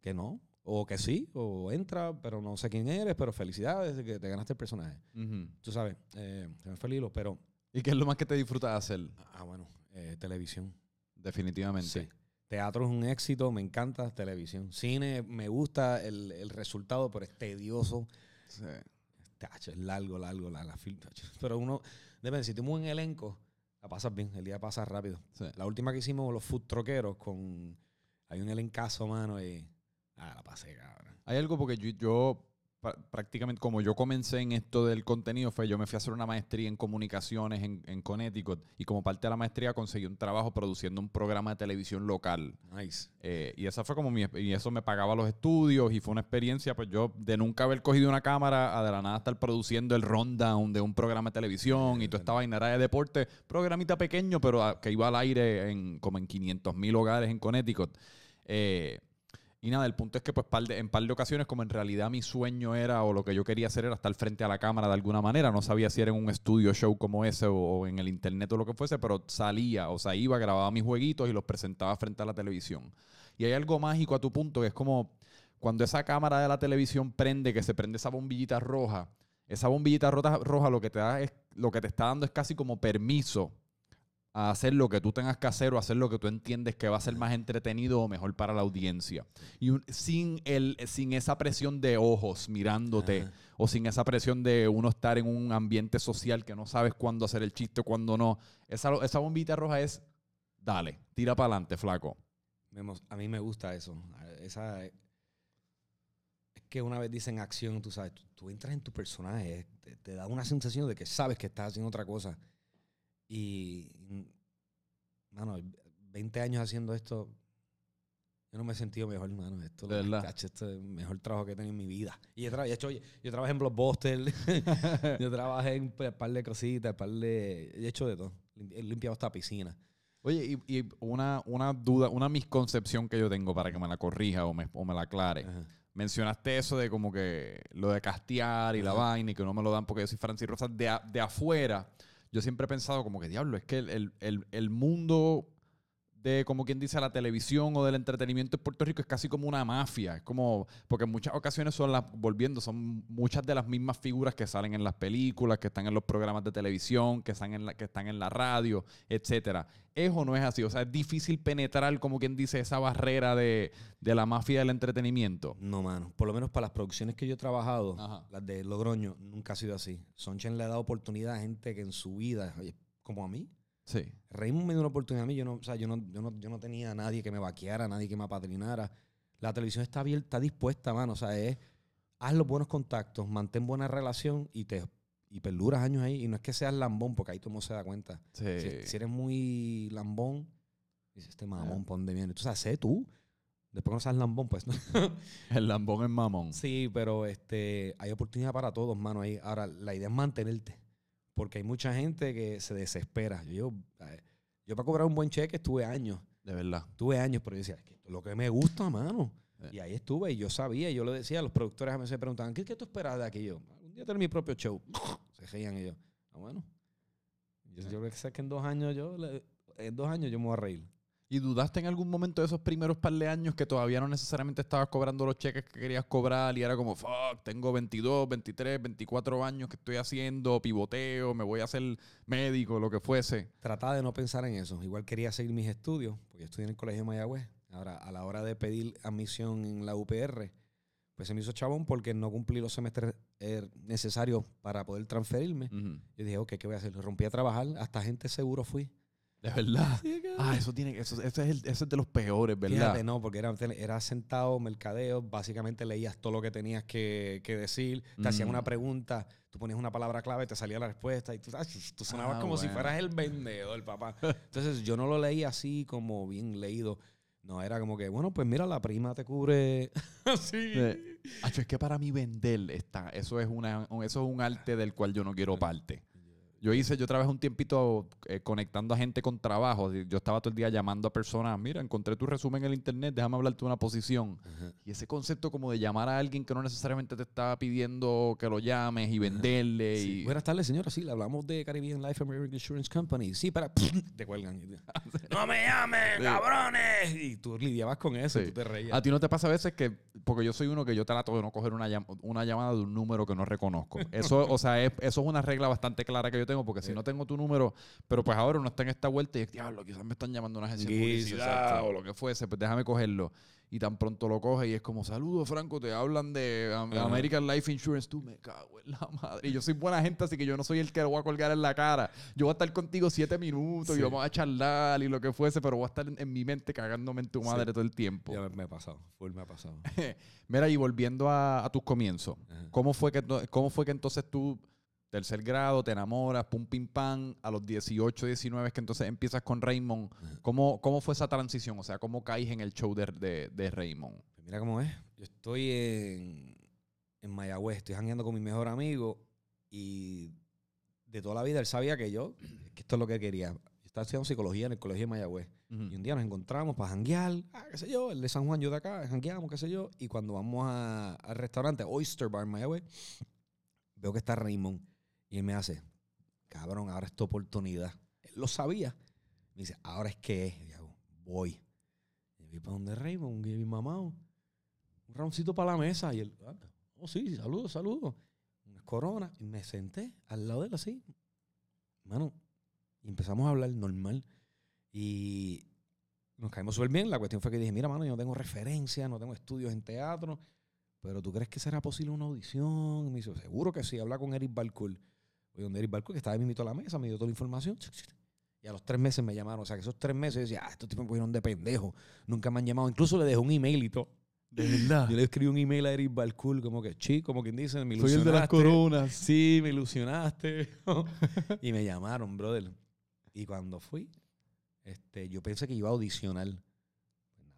Speaker 2: que no. O que sí, o entra, pero no sé quién eres, pero felicidades de que te ganaste el personaje. Uh -huh. Tú sabes, eh, se feliz, pero...
Speaker 1: ¿Y qué es lo más que te disfrutas hacer?
Speaker 2: Ah, bueno, eh, televisión.
Speaker 1: Definitivamente.
Speaker 2: Sí. Teatro es un éxito, me encanta televisión. Cine, me gusta el, el resultado, pero es tedioso. Sí. Tacho, es largo, largo, la, la film, tacho. Pero uno, depende, si tienes un elenco, la pasas bien, el día pasa rápido. Sí. La última que hicimos, los food troqueros, con. Hay un elencazo, mano, y. Ah, la pasé, cabrón.
Speaker 1: Hay algo porque yo, yo prácticamente como yo comencé en esto del contenido fue yo me fui a hacer una maestría en comunicaciones en, en, Connecticut y como parte de la maestría conseguí un trabajo produciendo un programa de televisión local.
Speaker 2: Nice.
Speaker 1: Eh, y esa fue como mi y eso me pagaba los estudios y fue una experiencia pues yo de nunca haber cogido una cámara a de la nada estar produciendo el rundown de un programa de televisión sí, y toda esta vaina era de deporte, programita pequeño pero a, que iba al aire en como en 500 mil hogares en Connecticut. Eh, y nada, el punto es que pues par de, en par de ocasiones, como en realidad mi sueño era o lo que yo quería hacer era estar frente a la cámara de alguna manera, no sabía si era en un estudio show como ese o, en el internet o lo que fuese, pero salía, o sea, iba, grababa mis jueguitos y los presentaba frente a la televisión. Y hay algo mágico a tu punto, que es como cuando esa cámara de la televisión prende, que se prende esa bombillita roja, esa bombillita roja, roja lo que te da es, lo que te está dando es casi como permiso a hacer lo que tú tengas que hacer o hacer lo que tú entiendes que va a ser más entretenido o mejor para la audiencia. Y un, sin, el, sin esa presión de ojos mirándote Ajá. o sin esa presión de uno estar en un ambiente social que no sabes cuándo hacer el chiste o cuándo no. Esa, esa bombita roja es, dale, tira para adelante, flaco.
Speaker 2: A mí me gusta eso. Esa, es que una vez dicen acción, tú sabes, tú, tú entras en tu personaje, te, te da una sensación de que sabes que estás haciendo otra cosa. Y, mano, 20 años haciendo esto, yo no me he sentido mejor, hermano. Esto,
Speaker 1: ¿De verdad?
Speaker 2: Cacho, esto es el mejor trabajo que he tenido en mi vida. Y he, tra hecho, yo, yo trabajé en Blockbuster, yo trabajé en un par de cositas, un par de... He hecho de todo. He limpiado esta piscina.
Speaker 1: Oye, y, y, una, una duda, una misconcepción que yo tengo para que me la corrija o me, o me la aclare. Ajá. Mencionaste eso de como que lo de castear y Ajá. la vaina y que no me lo dan porque yo soy Francis Rosas. De, de afuera yo siempre he pensado como que, diablo, es que el, el, el, mundo de, como quien dice, la televisión o del entretenimiento en Puerto Rico es casi como una mafia. Es como, porque en muchas ocasiones son las, volviendo, son muchas de las mismas figuras que salen en las películas, que están en los programas de televisión, que están en la, que están en la radio, etcétera. ¿Es o no es así? O sea, es difícil penetrar, como quien dice, esa barrera de, de la mafia del entretenimiento.
Speaker 2: No, mano. Por lo menos para las producciones que yo he trabajado, Ajá. las de Logroño, nunca ha sido así. Sonchen le ha dado oportunidad a gente que en su vida, como a mí,
Speaker 1: Sí.
Speaker 2: Raymond me dio una oportunidad a mí. Yo no, o sea, yo no, yo no, yo no tenía a nadie que me vaqueara, nadie que me apadrinara. La televisión está abierta, está dispuesta, mano. O sea, es haz los buenos contactos, mantén buena relación y te y perduras años ahí. Y no es que seas lambón, porque ahí todo el mundo se da cuenta.
Speaker 1: Sí.
Speaker 2: Si, si, eres muy lambón, dices, este mamón, yeah. pon de bien. Entonces, sé tú. Después no seas lambón, pues no.
Speaker 1: El lambón es mamón.
Speaker 2: Sí, pero este, hay oportunidad para todos, mano. Ahí. Ahora, la idea es mantenerte. Porque hay mucha gente que se desespera. Yo, yo para cobrar un buen cheque estuve años.
Speaker 1: De verdad.
Speaker 2: Tuve años, pero yo decía, lo que me gusta, mano. Eh. Y ahí estuve y yo sabía, y yo lo decía, los productores a veces preguntaban, ¿qué, qué tú esperas de aquí? Yo, un día tener mi propio show. Se reían y yo, ah, bueno. Yo, yo sé que en dos años yo, en dos años yo me voy a reír.
Speaker 1: ¿Y dudaste en algún momento de esos primeros par de años que todavía no necesariamente estabas cobrando los cheques que querías cobrar y era como, fuck, tengo 22, 23, 24 años que estoy haciendo, pivoteo, me voy a hacer médico, lo que fuese?
Speaker 2: Trataba de no pensar en eso. Igual quería seguir mis estudios, porque estudié en el Colegio de Mayagüez. Ahora, a la hora de pedir admisión en la UPR, pues se me hizo chabón porque no cumplí los semestres eh, necesarios para poder transferirme.
Speaker 1: Ujú.
Speaker 2: Yo dije, ok, ¿qué voy a hacer? Rompí a trabajar, hasta gente seguro fui.
Speaker 1: De verdad. Ah, eso tiene, eso, eso es el, ese es de los peores, ¿verdad?
Speaker 2: Fíjate, no, porque era, era sentado, mercadeo, básicamente leías todo lo que tenías que, que decir, te hacían
Speaker 1: Mm.
Speaker 2: una pregunta, tú ponías una palabra clave, te salía la respuesta y tú, ay, tú sonabas
Speaker 1: Ah,
Speaker 2: como si fueras el vendedor, papá. Entonces yo no lo leía así como bien leído. No, era como que, bueno, pues mira, la prima te cubre así.
Speaker 1: Eh, es que para mí vender está, eso es una, eso es un arte del cual yo no quiero parte. Yo hice, yo trabajé un tiempito eh, conectando a gente con trabajo. Yo estaba todo el día llamando a personas, mira, encontré tu resumen en el internet, déjame hablarte de una posición.
Speaker 2: Ajá.
Speaker 1: Y ese concepto como de llamar a alguien que no necesariamente te está pidiendo que lo llames y venderle.
Speaker 2: Sí.
Speaker 1: Y,
Speaker 2: Buenas tardes, señora. Sí, le hablamos de Caribbean Life American Insurance Company. Sí, para. Te cuelgan. ¡No me llamen,
Speaker 1: Sí.
Speaker 2: cabrones! Y tú lidiabas con eso,
Speaker 1: Sí.
Speaker 2: tú te reías.
Speaker 1: A ti no te pasa a veces que, porque yo soy uno que yo trato de no coger una, llam- una llamada de un número que no reconozco. Eso, o sea, es- eso es una regla bastante clara que yo tengo, porque si no tengo tu número, pero pues ahora uno está en esta vuelta y diablo, quizás me están llamando una agencia de publicidad o lo que fuese, pues déjame cogerlo. Y tan pronto lo coge y es como, saludos Franco, te hablan de. American Life Insurance, tú me cago en la madre. Y yo soy buena gente, así que yo no soy el que lo voy a colgar en la cara. Yo voy a estar contigo siete minutos y vamos a charlar y lo que fuese, pero voy a estar en, en mi mente cagándome en tu
Speaker 2: Sí.
Speaker 1: madre todo el tiempo.
Speaker 2: Ya me, ha pasado. Full me ha pasado.
Speaker 1: Mira, y volviendo a, a tus comienzos,
Speaker 2: Ajá.
Speaker 1: ¿cómo fue, que, ¿cómo fue que entonces tú, tercer grado, te enamoras, pum, pim, pam, a los 18, 19, es que entonces empiezas con Raymond? ¿Cómo, ¿Cómo fue esa transición? O sea, ¿cómo caes en el show de, de, de Raymond?
Speaker 2: Pues mira cómo es. Yo estoy en, en Mayagüez, estoy jangueando con mi mejor amigo y de toda la vida él sabía que yo, que esto es lo que quería. Yo estaba estudiando psicología en el colegio de Mayagüez. Y un día nos encontramos para janguear, ah, qué sé yo, el de San Juan, yo de acá, jangueamos, qué sé yo. Y cuando vamos a- al restaurante Oyster Bar en Mayagüez, veo que está Raymond y él me hace, cabrón, ahora es tu oportunidad. Él lo sabía. Me dice, ahora es que es. Y voy. Y vi para donde Raymond, mi mamá, un roundcito para la mesa. Y él, ah, oh sí, saludos, saludos. Unas coronas. Y me senté al lado de él así. Mano, y empezamos a hablar normal. Y nos caímos súper bien. La cuestión fue que dije, mira, mano, yo no tengo referencia, no tengo estudios en teatro, pero ¿tú crees que será posible una audición? Y me dice, seguro que sí, habla con Eric Balcour. Voy donde Eric Balcour, que estaba me invitó a la mesa, me dio toda la información. Y a los tres meses me llamaron. O sea, que esos tres meses yo decía, ah, estos tipos me cogieron de pendejo. Nunca me han llamado. Incluso le dejé un email y todo.
Speaker 1: De verdad.
Speaker 2: Yo le escribí un email a Eric Balcour, como que, chico, como quien dice, me
Speaker 1: Soy el de las
Speaker 2: ilusionaste.
Speaker 1: coronas.
Speaker 2: Sí, me ilusionaste. y me llamaron, brother. Y cuando fui, este, yo pensé que iba a audicionar.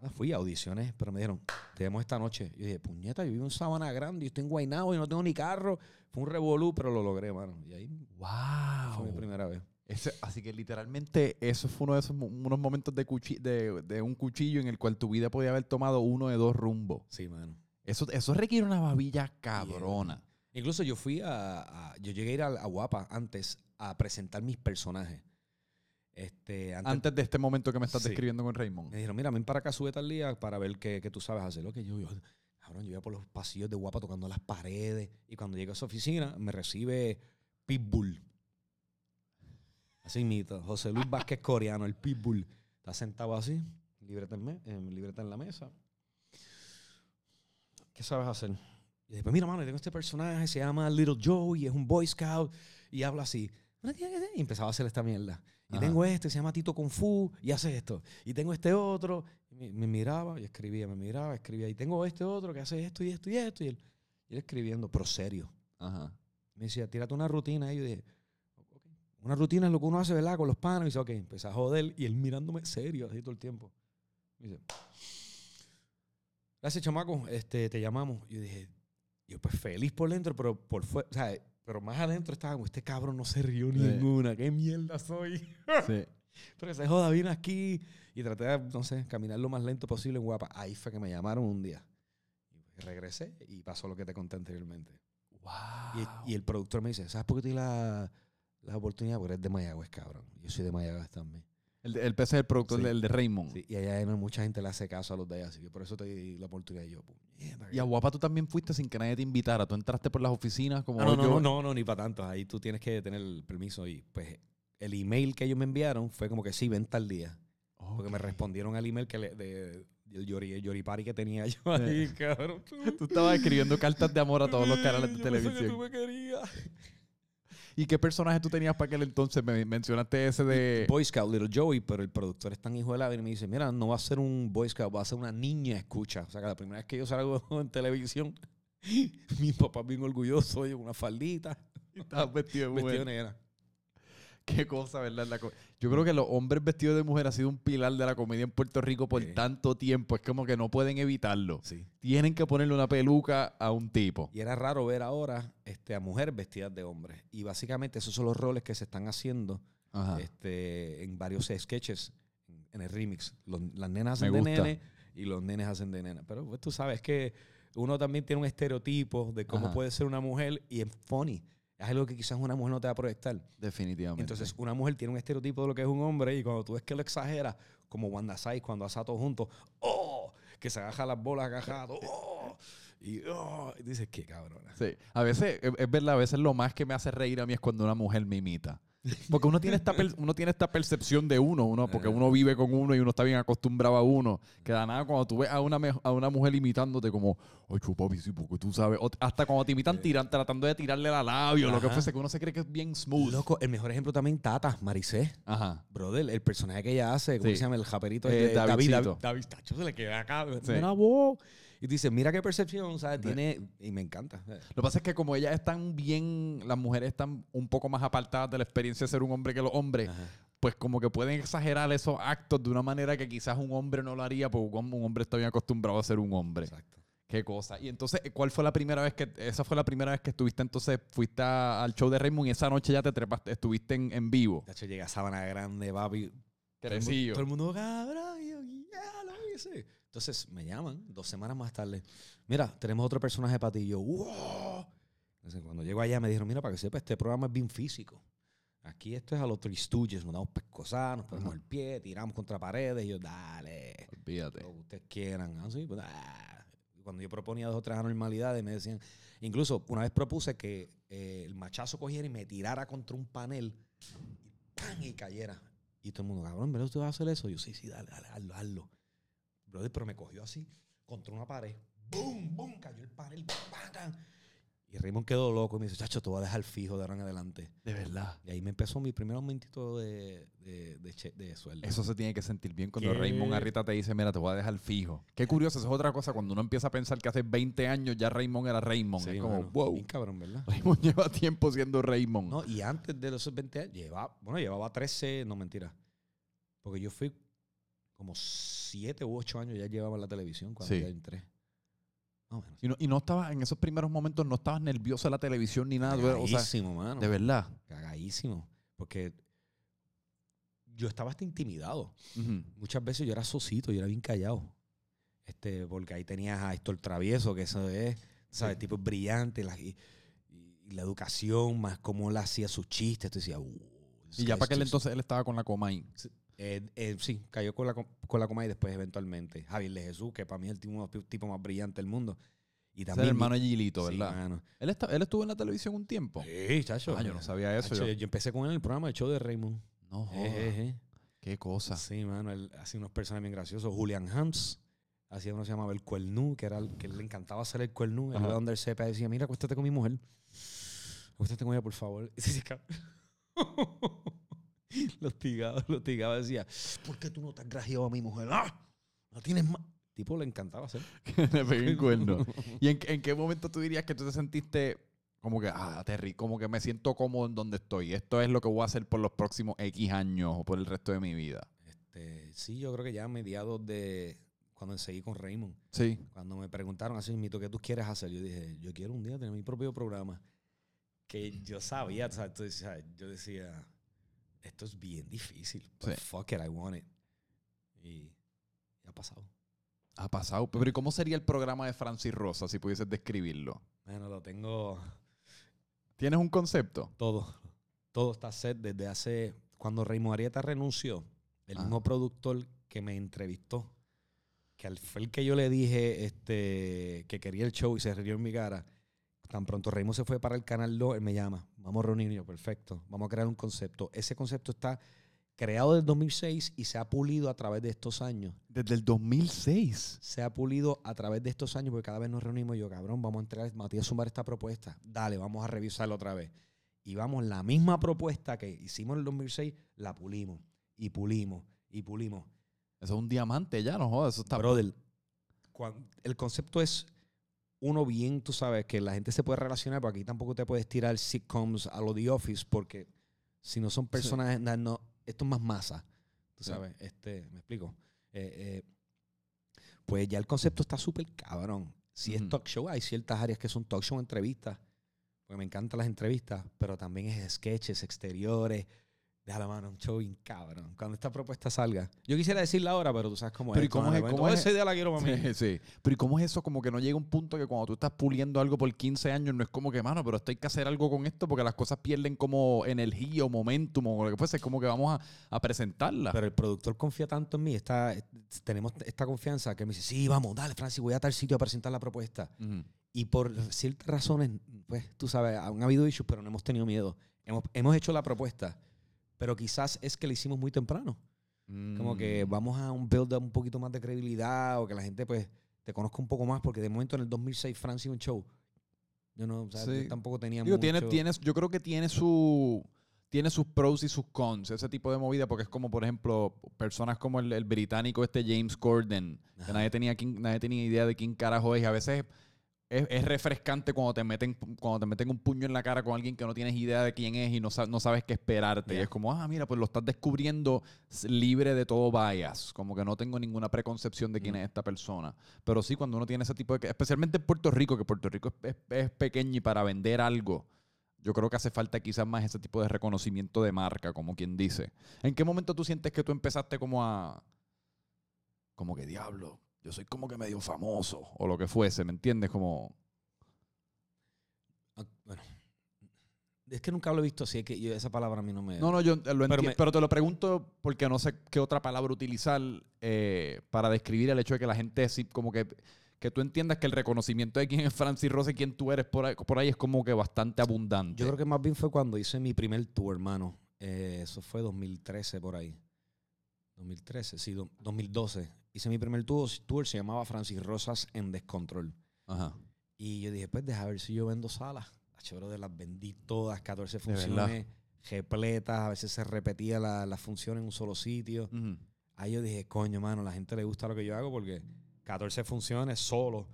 Speaker 2: Nada, fui a audiciones, pero me dijeron, te vemos esta noche. Yo dije, puñeta, yo vivo en Sabana Grande, yo estoy en Guaynabo y no tengo ni carro. Fue un revolú, pero lo logré, mano. Y ahí fue mi
Speaker 1: ¡Wow!
Speaker 2: primera vez.
Speaker 1: Ese- así que literalmente eso fue uno de esos unos momentos de, cuchi- de, de un cuchillo en el cual tu vida podía haber tomado uno de dos rumbos.
Speaker 2: Sí, mano.
Speaker 1: Eso, eso requiere una babilla cabrona.
Speaker 2: Incluso yo fui a, a- yo llegué a ir a, a Guapa antes a presentar mis personajes. Este, antes,
Speaker 1: Antes de este momento que me estás
Speaker 2: Sí.
Speaker 1: describiendo con Raymond.
Speaker 2: Me dijeron, mira, ven para acá, sube tal día para ver qué, qué tú sabes hacer. Lo que yo, yo, cabrón, yo iba por los pasillos de guapa tocando las paredes. Y cuando llego a esa oficina, me recibe Pitbull. Así mito. José Luis Vázquez Coreano, el Pitbull. Está sentado así, libreta en, eh, libreta en la mesa. ¿Qué sabes hacer? Y después, mira, mano, tengo este personaje, se llama Little Joe y es un Boy Scout y habla así. Y empezaba a hacer esta mierda. Y
Speaker 1: Ajá.
Speaker 2: tengo este, se llama Tito Kung Fu y hace esto. Y tengo este otro. Me, me miraba y escribía, me miraba, escribía. Y tengo este otro que hace esto y esto y esto. Y él, y él escribiendo, pero serio.
Speaker 1: Ajá.
Speaker 2: Me decía, tírate una rutina. Y yo dije, "Ok". una rutina es lo que uno hace, ¿verdad? Con los panos. Y dice, ok, empecé a joder. Y él mirándome serio, así todo el tiempo. Me dice, gracias, chamaco, este, te llamamos. Y yo dije, yo pues feliz por dentro, pero por fuera, o sea, pero más adentro estaba como, este cabrón no se rió
Speaker 1: Sí.
Speaker 2: en una. ¿Qué mierda soy?
Speaker 1: Sí.
Speaker 2: Pero que se joda, vine aquí y traté de, no sé, caminar lo más lento posible en Guapa. Ahí fue que me llamaron un día. Y regresé y pasó lo que te conté anteriormente.
Speaker 1: Wow.
Speaker 2: Y, y el productor me dice, ¿sabes por qué te di la, la oportunidad? Porque eres de Mayagüez, cabrón. Yo soy de Mayagüez también.
Speaker 1: El, el PC es el productor
Speaker 2: Sí.
Speaker 1: del de Raymond.
Speaker 2: Sí, y allá no mucha gente le hace caso a los de allá, así que por eso te di la oportunidad. Yo, puñeta,
Speaker 1: Y a Guapa tú también fuiste sin que nadie te invitara. Tú entraste por las oficinas como
Speaker 2: Ah, no, no, no, no, no, ni para tanto. Ahí tú tienes que tener el permiso. Y pues el email que ellos me enviaron fue como que sí, ven tal día. Porque me respondieron al email que le, de, del Yori, el Yoripari que tenía yo ahí, cabrón.
Speaker 1: Tú estabas escribiendo cartas de amor a todos los canales de
Speaker 2: Yo pensé que
Speaker 1: televisión.
Speaker 2: tú me querías.
Speaker 1: ¿Y qué personaje tú tenías para aquel entonces? Me mencionaste ese de...
Speaker 2: Boy Scout, Little Joey, pero el productor es tan hijo de la vida y me dice, mira, no va a ser un Boy Scout, va a ser una niña escucha. O sea, que la primera vez que yo salgo en televisión, mi papá bien orgulloso, yo con una faldita,
Speaker 1: Estabas vestido de
Speaker 2: vestido de
Speaker 1: mujer.
Speaker 2: negra.
Speaker 1: Qué cosa, ¿verdad? La co- Yo creo que los hombres vestidos de mujer ha sido un pilar de la comedia en Puerto Rico por
Speaker 2: Sí.
Speaker 1: tanto tiempo. Es como que no pueden evitarlo.
Speaker 2: Sí.
Speaker 1: Tienen que ponerle una peluca a un tipo.
Speaker 2: Y era raro ver ahora este, a mujeres vestidas de hombres. Y básicamente esos son los roles que se están haciendo
Speaker 1: Ajá.
Speaker 2: este, en varios sketches en, el remix. Los- las nenas
Speaker 1: Me
Speaker 2: hacen de
Speaker 1: gusta.
Speaker 2: nene y los nenes hacen de nena. Pero pues, tú sabes que uno también tiene un estereotipo de cómo
Speaker 1: Ajá.
Speaker 2: puede ser una mujer y es funny. Es algo que quizás una mujer no te va a proyectar.
Speaker 1: Definitivamente.
Speaker 2: Entonces, una mujer tiene un estereotipo de lo que es un hombre y cuando tú ves que lo exagera, como Wanda Sykes cuando hace a todos juntos, ¡oh! Que se agaja las bolas agajadas, ¡oh! Y, ¡oh! y dices, qué cabrona.
Speaker 1: Sí. A veces, es, es verdad, a veces lo más que me hace reír a mí es cuando una mujer me imita. Porque uno tiene esta, uno tiene esta percepción de uno, uno, porque uno vive con uno y uno está bien acostumbrado a uno. Que da nada cuando tú ves a una, a una mujer imitándote como, ay, papi, sí, porque tú sabes. O- hasta cuando te imitan tiran, tratando de tirarle la labio, lo que
Speaker 2: Ajá.
Speaker 1: fuese, que uno se cree que es bien smooth.
Speaker 2: Loco, el mejor ejemplo también, Tata, Maricé.
Speaker 1: Ajá.
Speaker 2: Brother, el personaje que ella hace, ¿cómo
Speaker 1: Sí.
Speaker 2: se llama? El japerito.
Speaker 1: Eh,
Speaker 2: de David,
Speaker 1: Davidcito.
Speaker 2: David, David Tacho se le queda acá.
Speaker 1: Sí.
Speaker 2: Mira. Y dice, mira qué percepción, ¿sabes? Tiene, y me encanta.
Speaker 1: Lo que pasa es que como ellas están bien, las mujeres están un poco más apartadas de la experiencia de ser un hombre que los hombres,
Speaker 2: Ajá.
Speaker 1: pues como que pueden exagerar esos actos de una manera que quizás un hombre no lo haría porque un hombre está bien acostumbrado a ser un hombre.
Speaker 2: Exacto.
Speaker 1: Qué cosa. Y entonces, ¿cuál fue la primera vez que, esa fue la primera vez que estuviste entonces, fuiste a- al show de Raymond y esa noche ya te trepaste, estuviste en, en vivo?
Speaker 2: Tacho llega Sábana Grande, papi.
Speaker 1: Crecillo.
Speaker 2: Todo el mundo, cabrón, yo, ya lo hice. Entonces me llaman dos semanas más tarde. Mira, tenemos otro personaje para ti. Y yo, wow. Entonces, cuando llego allá me dijeron, mira, para que sepa, este programa es bien físico. Aquí esto es a los Three Stooges, nos damos pescosas, nos ponemos el pie, tiramos contra paredes. Y yo, dale,
Speaker 1: Olvídate.
Speaker 2: lo que ustedes quieran. Ah, sí, pues, ah. Y Cuando yo proponía dos o tres anormalidades, me decían, incluso una vez propuse que eh, el machazo cogiera y me tirara contra un panel y, ¡pam! y cayera. Y todo el mundo, cabrón, ¿verdad usted va a hacer eso? yo, sí, sí, dale, dale, hazlo, hazlo. Brother, pero me cogió así, contra una pared. ¡Bum! ¡Bum! Cayó el panel. Y Raymond quedó loco y me dice, chacho, te voy a dejar fijo de ahora en adelante.
Speaker 1: De verdad.
Speaker 2: Y ahí me empezó mi primer aumentito de, de, de, che- de sueldo.
Speaker 1: Eso se tiene que sentir bien cuando
Speaker 2: ¿Qué?
Speaker 1: Raymond Arrita te dice, mira, te voy a dejar fijo. Qué curioso, eso es otra cosa. Cuando uno empieza a pensar que hace 20 años ya Raymond era Raymond.
Speaker 2: Sí,
Speaker 1: es como,
Speaker 2: mano.
Speaker 1: wow.
Speaker 2: Bien cabrón, ¿verdad?
Speaker 1: Raymond lleva tiempo siendo Raymond.
Speaker 2: No, y antes de los 20 años, llevaba, bueno, llevaba 13, no mentira. Porque yo fui como 7 u 8 años ya llevaba en la televisión cuando
Speaker 1: Sí.
Speaker 2: ya entré. Más o menos.
Speaker 1: Y no, y no estabas, en esos primeros momentos no estabas nervioso de la televisión ni nada. O sea,
Speaker 2: Cagadísimo, mano.
Speaker 1: de verdad.
Speaker 2: Cagadísimo. Porque yo estaba hasta intimidado. Muchas veces yo era socito, yo era bien callado. Este, porque ahí tenías a Héctor Travieso, que eso es, ¿sabes? Tipo brillante. la- y, y la educación, más cómo él hacía sus chistes. Tú decías, "Uh,
Speaker 1: Y ya para aquel entonces él estaba con la Comay.
Speaker 2: Eh, eh, sí, cayó con la, con la coma y después eventualmente. Javier de Jesús, que para mí es el tipo, tipo más brillante del mundo. Y también.
Speaker 1: el hermano Gilito,
Speaker 2: Sí,
Speaker 1: ¿verdad?
Speaker 2: mano.
Speaker 1: él, esta- él estuvo en la televisión un tiempo.
Speaker 2: Sí, chacho.
Speaker 1: Ah, yo no sabía eso.
Speaker 2: Chacho,
Speaker 1: yo-
Speaker 2: yo, empecé con él en el programa del show de Raymond.
Speaker 1: No,
Speaker 2: Eh, eh, eh.
Speaker 1: Qué cosa.
Speaker 2: Sí, mano, él hacía unos personajes bien graciosos. Julian Hams hacía uno que se llamaba El Cuernú, que era el que le encantaba hacer el Cuernú. Él donde el sepa decía, mira, acuéstate con mi mujer. Acuéstate con ella, por favor. Y se cabrón. Lo hostigaba, lo hostigaba. Decía, ¿por qué tú no te has grajeado a mi mujer? ¡Ah! No tienes más. Tipo, le encantaba hacer.
Speaker 1: Le pegué un cuerno. ¿Y en, en qué momento tú dirías que tú te sentiste como que, ah, Terry, como que me siento cómodo en donde estoy? Esto es lo que voy a hacer por los próximos X años o por el resto de mi vida.
Speaker 2: Este, sí, yo creo que ya a mediados de cuando seguí con Raymond,
Speaker 1: Sí.
Speaker 2: cuando me preguntaron así, mito, ¿qué tú quieres hacer? Yo dije, yo quiero un día tener mi propio programa. Que yo sabía, o sea, yo decía, esto es bien difícil. but
Speaker 1: Sí.
Speaker 2: Fuck it, I want it. Y ha pasado.
Speaker 1: Ha pasado. Pero ¿y cómo sería el programa de Francis Rosa si pudieses describirlo?
Speaker 2: Bueno, lo tengo
Speaker 1: ¿Tienes un concepto?
Speaker 2: todo. Todo está set desde hace, cuando Raymond Arieta renunció, el
Speaker 1: Ah.
Speaker 2: mismo productor que me entrevistó, que al- fue el que yo le dije este, que quería el show y se rió en mi cara. Tan pronto Raymond se fue para el canal 2, él me llama. Vamos a reunirnos, perfecto. Vamos a crear un concepto. Ese concepto está creado desde 2006 y se ha pulido a través de estos años.
Speaker 1: Desde el 2006.
Speaker 2: Se ha pulido a través de estos años porque cada vez nos reunimos. y Yo, cabrón, vamos a entregar, Matías, sumar esta propuesta. Dale, vamos a revisarla otra vez. Y vamos, la misma propuesta que hicimos en el 2006, la pulimos y pulimos y pulimos.
Speaker 1: Eso es un diamante ya, no jodas. Eso está.
Speaker 2: Brother, el concepto es uno bien, tú sabes, que la gente se puede relacionar, porque aquí tampoco te puedes tirar sitcoms a lo The Office, porque si no son personajes, na- no, esto es más masa, tú
Speaker 1: Sí.
Speaker 2: sabes, este, me explico. Eh, eh, pues ya el concepto está súper cabrón. Si
Speaker 1: Ujú.
Speaker 2: es talk show, hay ciertas áreas que son talk show entrevistas, porque me encantan las entrevistas, pero también es sketches, exteriores, deja la mano, un show bien cabrón. Cuando esta propuesta salga, yo quisiera decirla ahora, pero tú sabes cómo
Speaker 1: Pero ¿y
Speaker 2: es.
Speaker 1: cómo es- cómo
Speaker 2: momento,
Speaker 1: es-
Speaker 2: esa idea la quiero para mí.
Speaker 1: Sí, sí. Pero ¿y cómo es eso? Como que no llega un punto que cuando tú estás puliendo algo por 15 años, no es como que, mano, pero esto hay que hacer algo con esto porque las cosas pierden como energía o momentum o lo que fuese. Es como que vamos a, a presentarla.
Speaker 2: Pero el productor confía tanto en mí, está, tenemos esta confianza que me dice, sí, vamos, dale, Francis, voy a tal sitio a presentar la propuesta.
Speaker 1: Ujú.
Speaker 2: Y por ciertas razones, pues, tú sabes, han habido issues, pero no hemos tenido miedo. Hemos, hemos hecho la propuesta, pero quizás es que la hicimos muy temprano. Como que
Speaker 1: Mm.
Speaker 2: vamos a un build up un poquito más de credibilidad o que la gente, pues, te conozca un poco más, porque de momento en el 2006 Francis un show. Yo no, o sea,
Speaker 1: Sí.
Speaker 2: yo tampoco tenía
Speaker 1: Digo,
Speaker 2: mucho...
Speaker 1: tiene, tienes, yo creo que tiene su tiene sus pros y sus cons, ese tipo de movida, porque es como, por ejemplo, personas como el, el británico este James Corden, que nadie tenía, nadie tenía idea de quién carajo es, y a veces es, es refrescante cuando te meten cuando te meten un puño en la cara con alguien que no tienes idea de quién es y no, no sabes qué esperarte. Y es como, ah, mira, pues lo estás descubriendo libre de todo bias, como que no tengo ninguna preconcepción de quién
Speaker 2: Mm.
Speaker 1: es esta persona. Pero sí, cuando uno tiene ese tipo de... Especialmente en Puerto Rico, que Puerto Rico es, es- es pequeño y para vender algo, yo creo que hace falta quizás más ese tipo de reconocimiento de marca, como quien dice. ¿En qué momento tú sientes que tú empezaste como a... Como que diablo, yo soy como que medio famoso o lo que fuese, ¿me entiendes? Como...
Speaker 2: Ah, Bueno, es que nunca lo he visto así, es que yo- esa palabra a mí no me...
Speaker 1: No, no, yo lo entiendo,
Speaker 2: me-
Speaker 1: pero te lo pregunto porque no sé qué otra palabra utilizar eh, para describir el hecho de que la gente sí, como que que tú entiendas que el reconocimiento de quién es Francis Rose y quién tú eres por ahí, por ahí es como que bastante abundante.
Speaker 2: Yo creo que más bien fue cuando hice mi primer tour, hermano. Eh, eso fue 2013 por ahí. 2013, sí, do- 2012. Hice mi primer tour, tour, se llamaba Francis Rosas en Descontrol.
Speaker 1: Ajá.
Speaker 2: Y yo dije, pues deja ver si yo vendo salas. Choro de las vendí todas, 14
Speaker 1: De verdad.
Speaker 2: funciones, repletas, a veces se repetía la, la función en un solo sitio. Ahí yo dije, coño, mano, la gente le gusta lo que yo hago porque 14 funciones solo.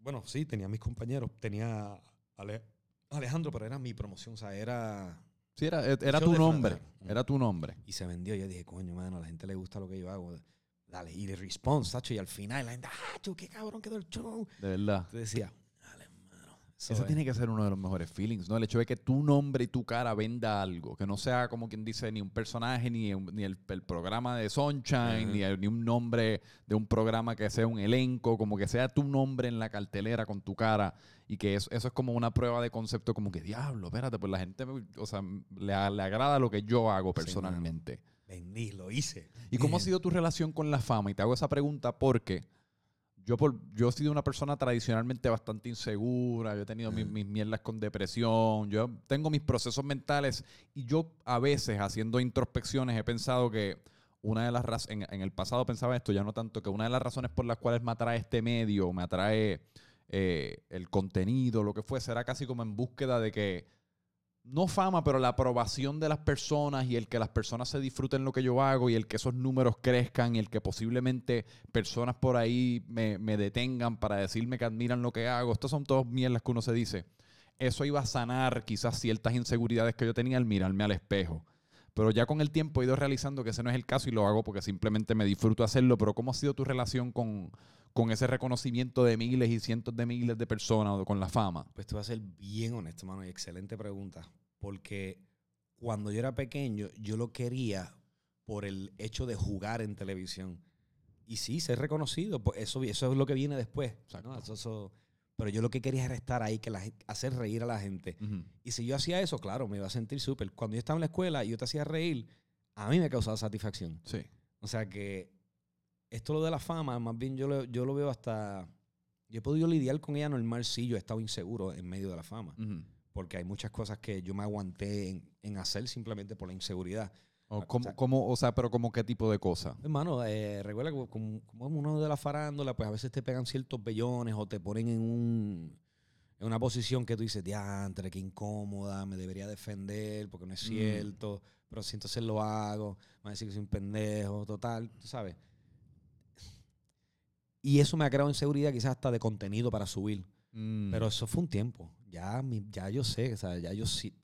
Speaker 2: Bueno, sí, tenía mis compañeros. Tenía a Ale- Alejandro, pero era mi promoción. O sea, era...
Speaker 1: Sí, era, era tu nombre. Era tu nombre.
Speaker 2: Y se vendió. Yo dije, coño, mano, a la gente le gusta lo que yo hago. Dale. Y response, tacho. Y al final la gente, ah, qué cabrón quedó el show.
Speaker 1: De verdad.
Speaker 2: Entonces decía, dale, hermano.
Speaker 1: Ese
Speaker 2: es".
Speaker 1: tiene que ser uno de los mejores feelings, ¿no? El hecho de que tu nombre y tu cara venda algo, que no sea como quien dice ni un personaje, ni, un- ni el, el programa de Sunshine, ni, el- ni un nombre de un programa que sea un elenco, como que sea tu nombre en la cartelera con tu cara y que eso, eso es como una prueba de concepto, como que diablo, espérate, pues la gente, o sea, le, le agrada lo que yo hago
Speaker 2: Sí,
Speaker 1: personalmente.
Speaker 2: Vendí, lo hice.
Speaker 1: ¿Y cómo ha sido tu relación con la fama? Y te hago esa pregunta porque yo, por, yo he sido una persona tradicionalmente bastante insegura, yo he tenido mis, mis mierdas con depresión, yo tengo mis procesos mentales y yo a veces haciendo introspecciones he pensado que una de las razones, en, en el pasado pensaba esto, ya no tanto, que una de las razones por las cuales me atrae este medio, me atrae eh, el contenido, lo que fuese, era casi como en búsqueda de que no fama, pero la aprobación de las personas y el que las personas se disfruten lo que yo hago y el que esos números crezcan y el que posiblemente personas por ahí me, me detengan para decirme que admiran lo que hago. Estas son todas mierdas que uno se dice. Eso iba a sanar quizás ciertas inseguridades que yo tenía al mirarme al espejo. Pero ya con el tiempo he ido realizando que ese no es el caso y lo hago porque simplemente me disfruto hacerlo. Pero ¿cómo ha sido tu relación con, con ese reconocimiento de miles y cientos de miles de personas o con la fama?
Speaker 2: Pues te voy a ser bien honesto, mano, y excelente pregunta. Porque cuando yo era pequeño, yo lo quería por el hecho de jugar en televisión. Y sí, ser reconocido, pues eso, eso es lo que viene después. ¿no? Eso- eso- pero yo lo que quería era estar ahí, que la, hacer reír a la gente. Y si yo hacía eso, claro, me iba a sentir súper. Cuando yo estaba en la escuela y yo te hacía reír, a mí me ha causado satisfacción.
Speaker 1: Sí.
Speaker 2: O sea que esto lo de la fama, más bien yo lo, yo lo veo hasta... Yo he podido lidiar con ella normal si yo he estado inseguro en medio de la fama.
Speaker 1: Ujú.
Speaker 2: Porque hay muchas cosas que yo me aguanté en, en hacer simplemente por la inseguridad.
Speaker 1: O,
Speaker 2: O
Speaker 1: como,
Speaker 2: sea-
Speaker 1: como- o sea, pero como qué tipo de cosa.
Speaker 2: Hermano, eh, recuerda que como, como uno de la farándula, pues a veces te pegan ciertos bellones o te ponen en un en una posición que tú dices, diantre, qué incómoda, me debería defender porque no es
Speaker 1: Mm.
Speaker 2: cierto, pero si entonces lo hago, van a decir que soy un pendejo, total, tú sabes. Y eso me ha creado inseguridad quizás hasta de contenido para subir.
Speaker 1: Mm.
Speaker 2: Pero eso fue un tiempo. Ya, ya yo sé, o sea, ya yo sí.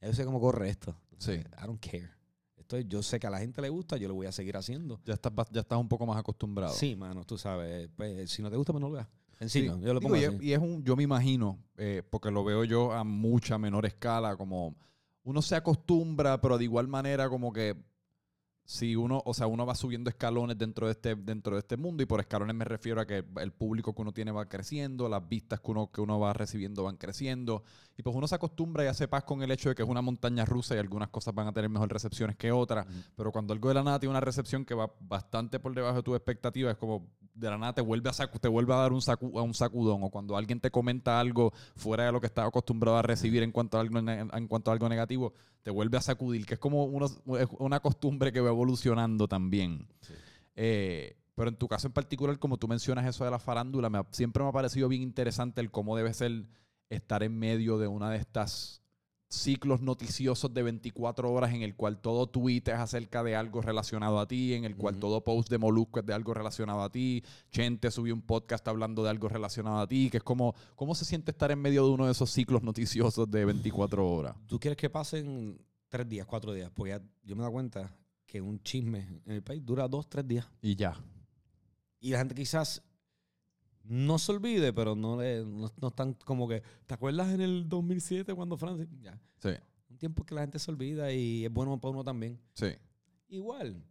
Speaker 2: Ya yo sé cómo corre esto.
Speaker 1: Sí.
Speaker 2: I don't care. Esto, es- yo sé que a la gente le gusta, yo lo voy a seguir haciendo.
Speaker 1: ya, estás, ya estás un poco más acostumbrado.
Speaker 2: Sí, mano, tú sabes. Pues, si no te gusta, pues no lo veas.
Speaker 1: Sí.
Speaker 2: yo lo
Speaker 1: Digo,
Speaker 2: pongo
Speaker 1: y,
Speaker 2: así.
Speaker 1: es, y es un, yo me imagino, eh, porque lo veo yo a mucha menor escala, como uno se acostumbra, pero de igual manera como que si uno, o sea, uno va subiendo escalones dentro de este, dentro de este mundo, y por escalones me refiero a que el público que uno tiene va creciendo, las vistas que uno, que uno va recibiendo van creciendo, y pues uno se acostumbra y hace paz con el hecho de que es una montaña rusa y algunas cosas van a tener mejor recepciones que otras,
Speaker 2: Ujú.
Speaker 1: pero cuando algo de la nada tiene una recepción que va bastante por debajo de tu expectativa, es como de la nada te vuelve a, sacu- te vuelve a dar un, sacu- a un sacudón. O cuando alguien te comenta algo fuera de lo que estás acostumbrado a recibir en cuanto a algo, ne- en cuanto a algo negativo, te vuelve a sacudir, que es como uno- es una costumbre que evolucionando también.
Speaker 2: Sí.
Speaker 1: Eh, pero en tu caso en particular, como tú mencionas eso de la farándula, me ha- siempre me ha parecido bien interesante el cómo debe ser estar en medio de una de estas ciclos noticiosos de 24 horas en el cual todo tweet es acerca de algo relacionado a ti, en el cual todo post de Molusco es de algo relacionado a ti, Chente subió un podcast hablando de algo relacionado a ti, que es como, ¿cómo se siente estar en medio de uno de esos ciclos noticiosos de 24 horas?
Speaker 2: Tú quieres que pasen tres días, cuatro días, porque ya yo me he dado cuenta que un chisme en el país dura dos, tres días.
Speaker 1: Y ya.
Speaker 2: Y la gente quizás no se olvide, pero no, le, no, no están como que, ¿te acuerdas en el 2007 cuando Francia? Ya.
Speaker 1: Sí,
Speaker 2: Un tiempo que la gente se olvida y es bueno para uno también.
Speaker 1: sí.
Speaker 2: Igual.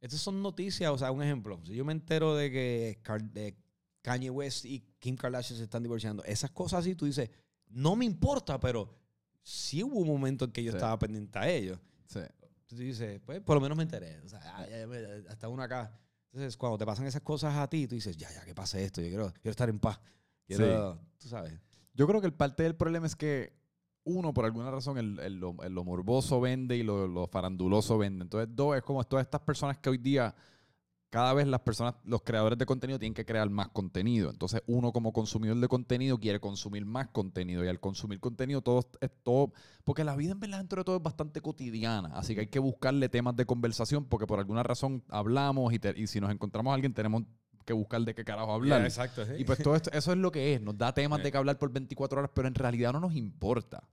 Speaker 2: Estas son noticias, o sea, un ejemplo. Si yo me entero de que de Kanye West y Kim Kardashian se están divorciando, esas cosas así, tú dices, no me importa, pero sí hubo un momento en que yo
Speaker 1: Sí.
Speaker 2: estaba pendiente a ellos.
Speaker 1: sí.
Speaker 2: Tú dices, pues por lo menos me enteré. O sea, ah, ya, ya hasta uno acá. Entonces, cuando te pasan esas cosas a ti, tú dices, ya, ya, que pase esto. Yo quiero, quiero estar en paz. Quiero, tú sabes.
Speaker 1: Yo creo que el parte del problema es que uno, por alguna razón, el, el- lo, el lo morboso vende y lo, lo faranduloso vende. Entonces, dos, es como todas estas personas que hoy día, cada vez las personas, los creadores de contenido tienen que crear más contenido. Entonces, uno como consumidor de contenido quiere consumir más contenido. Y al consumir contenido, todo es todo. Porque la vida, en verdad, dentro de todo es bastante cotidiana. Así que hay que buscarle temas de conversación porque por alguna razón hablamos y, te- y si nos encontramos a alguien, tenemos que buscar de qué carajo hablar.
Speaker 2: exacto.
Speaker 1: Y pues todo esto, eso es lo que es. Nos da temas
Speaker 2: Sí.
Speaker 1: de que hablar por 24 horas, pero en realidad no nos importa.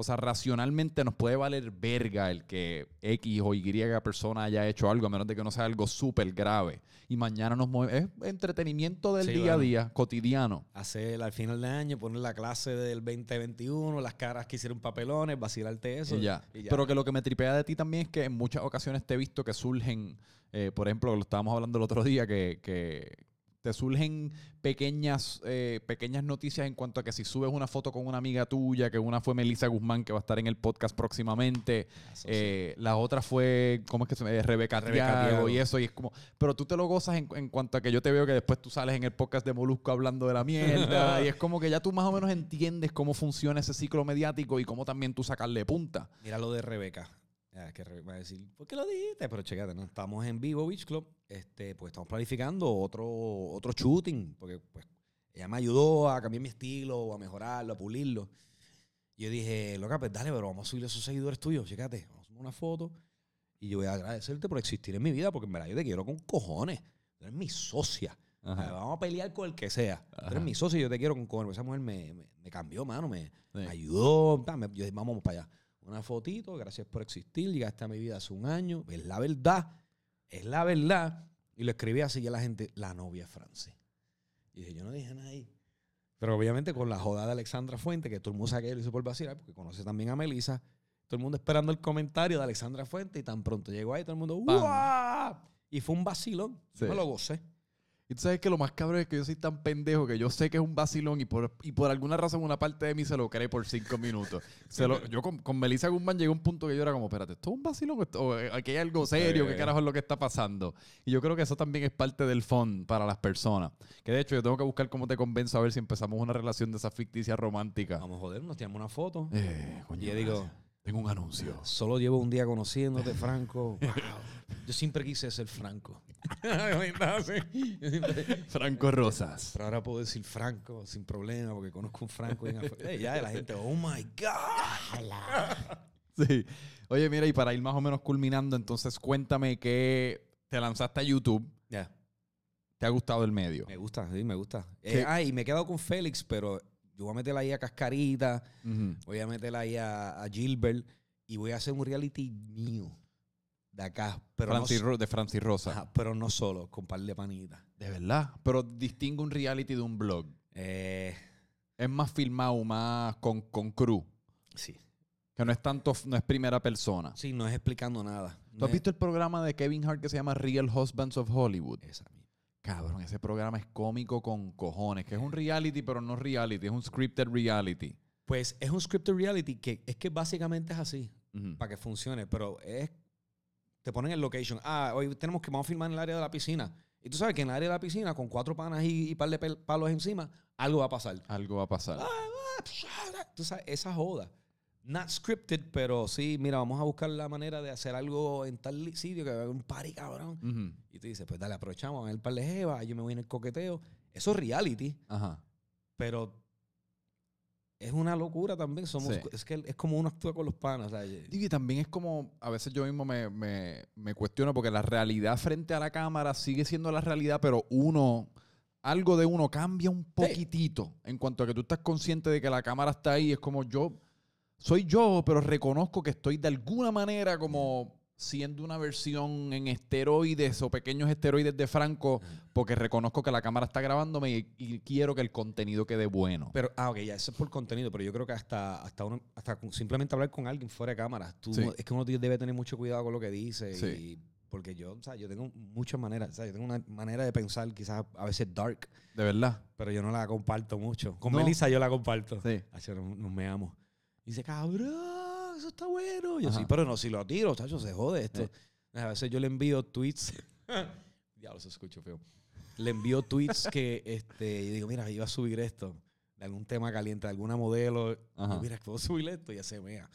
Speaker 1: O sea, racionalmente nos puede valer verga el que X o Y persona haya hecho algo, a menos de que no sea algo súper grave. Y mañana nos mueve. Es entretenimiento del
Speaker 2: Sí,
Speaker 1: día a día, cotidiano.
Speaker 2: Hacer al final de año, poner la clase del 2021, las caras que hicieron papelones, vacilarte eso.
Speaker 1: Y ya.
Speaker 2: y ya.
Speaker 1: Pero que lo que me tripea de ti también es que en muchas ocasiones te he visto que surgen, eh, por ejemplo, lo estábamos hablando el otro día, que, que te surgen pequeñas, eh, pequeñas noticias en cuanto a que si subes una foto con una amiga tuya, que una fue Melissa Guzmán, que va a estar en el podcast próximamente,
Speaker 2: Eso sí.
Speaker 1: eh, la otra fue, ¿cómo es que se llama? Rebeca,
Speaker 2: Rebeca
Speaker 1: Tiago
Speaker 2: Tiago.
Speaker 1: y eso, y es como, pero tú te lo gozas en, en cuanto a que yo te veo que después tú sales en el podcast de Molusco hablando de la mierda, y es como que ya tú más o menos entiendes cómo funciona ese ciclo mediático y cómo también tú sacarle punta.
Speaker 2: Mira lo de Rebeca. Ya, que Rebeca va a decir, ¿por qué lo dijiste? Pero chécate, ¿no? Estamos en vivo Beach Club. Este, pues estamos planificando otro, otro shooting. Porque pues ella me ayudó a cambiar mi estilo, a mejorarlo, a pulirlo. Y yo dije, loca, pues dale, pero vamos a subirle a esos seguidores tuyos, chécate. Vamos a subir una foto. Y yo voy a agradecerte por existir en mi vida, porque en verdad yo te quiero con cojones. Tú eres mi socia. Sea, vamos a pelear con el que sea. Tú
Speaker 1: Ajá.
Speaker 2: eres mi socia y yo te quiero con cojones. Esa mujer me, me- me cambió, mano. Me,
Speaker 1: Sí.
Speaker 2: me ayudó. me- yo dije, vamos para allá. Una fotito, gracias por existir. Llegaste a mi vida hace un año. Es la verdad. Es la verdad. Y lo escribí así ya la gente, la novia Francis. Y dije, yo no dije nada ahí. Pero obviamente con la joda de Alexandra Fuente, que todo el mundo sabe que lo hizo por vacilar, porque conoce también a Melissa. Todo el mundo esperando el comentario de Alexandra Fuente y tan pronto llegó ahí, todo el mundo. ¡Uah! Y fue un vacilón.
Speaker 1: Sí.
Speaker 2: Me lo gocé.
Speaker 1: Y tú sabes que lo más cabrón es que yo soy tan pendejo que yo sé que es un vacilón y por, y por alguna razón una parte de mí se lo cree por cinco minutos. Se lo- yo con, con Melissa Guzmán llegué a un punto que yo era como, espérate, ¿esto es un vacilón? ¿Esto- o, eh, ¿Aquí hay algo serio? ¿Qué carajo es lo que está pasando? Y yo creo que eso también es parte del fun para las personas. Que de hecho yo tengo que buscar cómo te convenzo a ver si empezamos una relación de esa ficticia romántica.
Speaker 2: Vamos a joder, nos tiramos una foto.
Speaker 1: Eh, coño,
Speaker 2: Y yo digo,
Speaker 1: gracias. Tengo un anuncio.
Speaker 2: Solo llevo un día conociéndote, Franco. Wow. Yo siempre quise ser Franco.
Speaker 1: Franco Rosas.
Speaker 2: Pero ahora puedo decir Franco sin problema porque conozco un Franco. afu- Eh, ya la gente, oh my God.
Speaker 1: Sí. Oye, mira, y para ir más o menos culminando, entonces cuéntame que te lanzaste a YouTube.
Speaker 2: Ya,
Speaker 1: ¿Te ha gustado el medio?
Speaker 2: me gusta, sí, me gusta. Eh, ah, y me he quedado con Félix, pero yo voy a meterla ahí a Cascarita, voy a meterla ahí a, a Gilbert y voy a hacer un reality mío de acá. Pero, no,
Speaker 1: Francis Ro- de Francis Rosa.
Speaker 2: Ajá, pero no solo, con par de panitas.
Speaker 1: De verdad. Pero distingue un reality de un blog.
Speaker 2: Eh,
Speaker 1: Es más filmado, más con, con crew.
Speaker 2: sí.
Speaker 1: Que no es tanto, no es primera persona.
Speaker 2: Sí, no es explicando nada.
Speaker 1: ¿Tú
Speaker 2: No
Speaker 1: has
Speaker 2: es-
Speaker 1: visto el programa de Kevin Hart que se llama Real Husbands of Hollywood?
Speaker 2: Misma.
Speaker 1: Cabrón, ese programa es cómico con cojones. Que es un reality, pero no reality. Es un scripted reality.
Speaker 2: Pues es un scripted reality que es que básicamente es así, para que funcione, pero es. Te ponen el location. Ah, hoy tenemos que vamos a filmar en el área de la piscina. Y tú sabes que en el área de la piscina, con cuatro panas y, y par de palos encima, algo va a pasar.
Speaker 1: Algo va a pasar.
Speaker 2: Tú sabes, esa joda. Not scripted, pero sí, mira, vamos a buscar la manera de hacer algo en tal sitio que va a haber un party, cabrón.
Speaker 1: Ujú.
Speaker 2: Y tú dices, pues dale, aprovechamos, el par de jevas, yo me voy en el coqueteo. Eso es reality,
Speaker 1: Ajá.
Speaker 2: pero es una locura también. Somos,
Speaker 1: Sí.
Speaker 2: Es que es como uno actúa con los panas. sea, y-
Speaker 1: también es como, a veces yo mismo me, me, me cuestiono porque la realidad frente a la cámara sigue siendo la realidad, pero uno, algo de uno cambia un poquitito en cuanto a que tú estás consciente de que la cámara está ahí. Es como yo, soy yo, pero reconozco que estoy de alguna manera como siendo una versión en esteroides o pequeños esteroides de Franco, porque reconozco que la cámara está grabándome y, y quiero que el contenido quede bueno.
Speaker 2: Pero, ah, ok, ya, eso es por contenido, pero yo creo que hasta, hasta, uno, hasta simplemente hablar con alguien fuera de cámara, tú,
Speaker 1: Sí.
Speaker 2: es que uno debe tener mucho cuidado con lo que dice.
Speaker 1: Sí.
Speaker 2: Y, porque yo, o sea, yo tengo muchas maneras, o sea, yo tengo una manera de pensar quizás a veces dark,
Speaker 1: De verdad.
Speaker 2: pero yo no la comparto mucho. Con
Speaker 1: No.
Speaker 2: Melissa yo la comparto.
Speaker 1: Sí.
Speaker 2: Hacho, nos, nos meamos. Y dice, cabrón, eso está bueno. Yo
Speaker 1: Ajá.
Speaker 2: sí, pero no, si lo tiro, chacho, se jode esto.
Speaker 1: Sí.
Speaker 2: A veces yo le envío tweets. Diablo, se escucha feo. Le envío tweets que, este, y digo, mira, iba a subir esto, de algún tema caliente, de alguna modelo. Yo, mira, puedo subir esto, y ya se mea.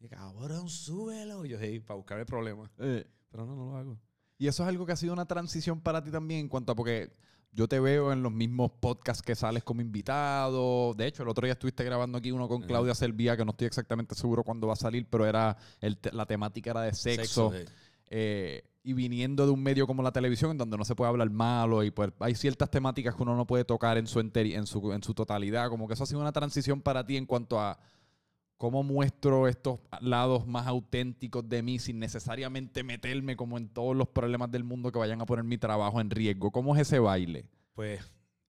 Speaker 2: Y cabrón, súbelo. Y yo, hey, para buscar el problema.
Speaker 1: Eh,
Speaker 2: Pero no, no lo hago.
Speaker 1: Y eso es algo que ha sido una transición para ti también en cuanto a porque yo te veo en los mismos podcasts que sales como invitado. De hecho, el otro día estuviste grabando aquí uno con. Claudia Servía, que no estoy exactamente seguro cuándo va a salir, pero era el te- la temática era de sexo.
Speaker 2: sí.
Speaker 1: eh, y viniendo de un medio como la televisión, en donde no se puede hablar malo y pues hay ciertas temáticas que uno no puede tocar en su, en su, en su totalidad. Como que eso ha sido una transición para ti en cuanto a cómo muestro estos lados más auténticos de mí sin necesariamente meterme como en todos los problemas del mundo que vayan a poner mi trabajo en riesgo. ¿Cómo es ese baile?
Speaker 2: Pues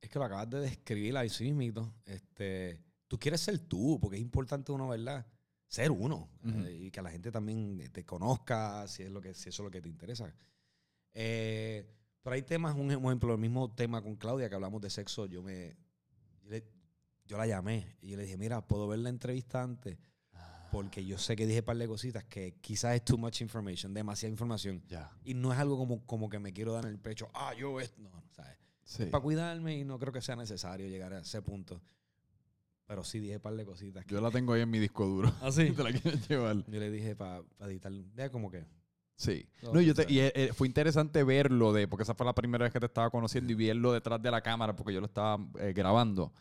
Speaker 2: es que lo acabas de describir ahí sí mismo. Este, tú quieres ser tú, porque es importante uno, ¿verdad? Ser uno.
Speaker 1: Ujú.
Speaker 2: eh, y que la gente también te conozca, si, es lo que, si eso es lo que te interesa. Eh, pero hay temas, un ejemplo, el mismo tema con Claudia, que hablamos de sexo, yo me... Yo, le- yo la llamé y yo le dije, mira, ¿puedo ver la entrevista antes? Porque yo sé que dije un par de cositas que quizás es too much information, demasiada información.
Speaker 1: Ya.
Speaker 2: Y no es algo como, como que me quiero dar en el pecho, ah, yo esto, no, no, ¿sabes?
Speaker 1: Sí.
Speaker 2: para cuidarme y no creo que sea necesario llegar a ese punto. Pero sí dije un par de cositas. que-
Speaker 1: Yo la tengo ahí en mi disco duro.
Speaker 2: ¿Ah, sí?
Speaker 1: Te la llevar.
Speaker 2: Yo le dije para editar. Ya como que.
Speaker 1: Sí.
Speaker 2: No,
Speaker 1: No, yo te- y eh, fue interesante verlo de, porque esa fue la primera vez que te estaba conociendo y verlo detrás de la cámara porque yo lo estaba eh, grabando.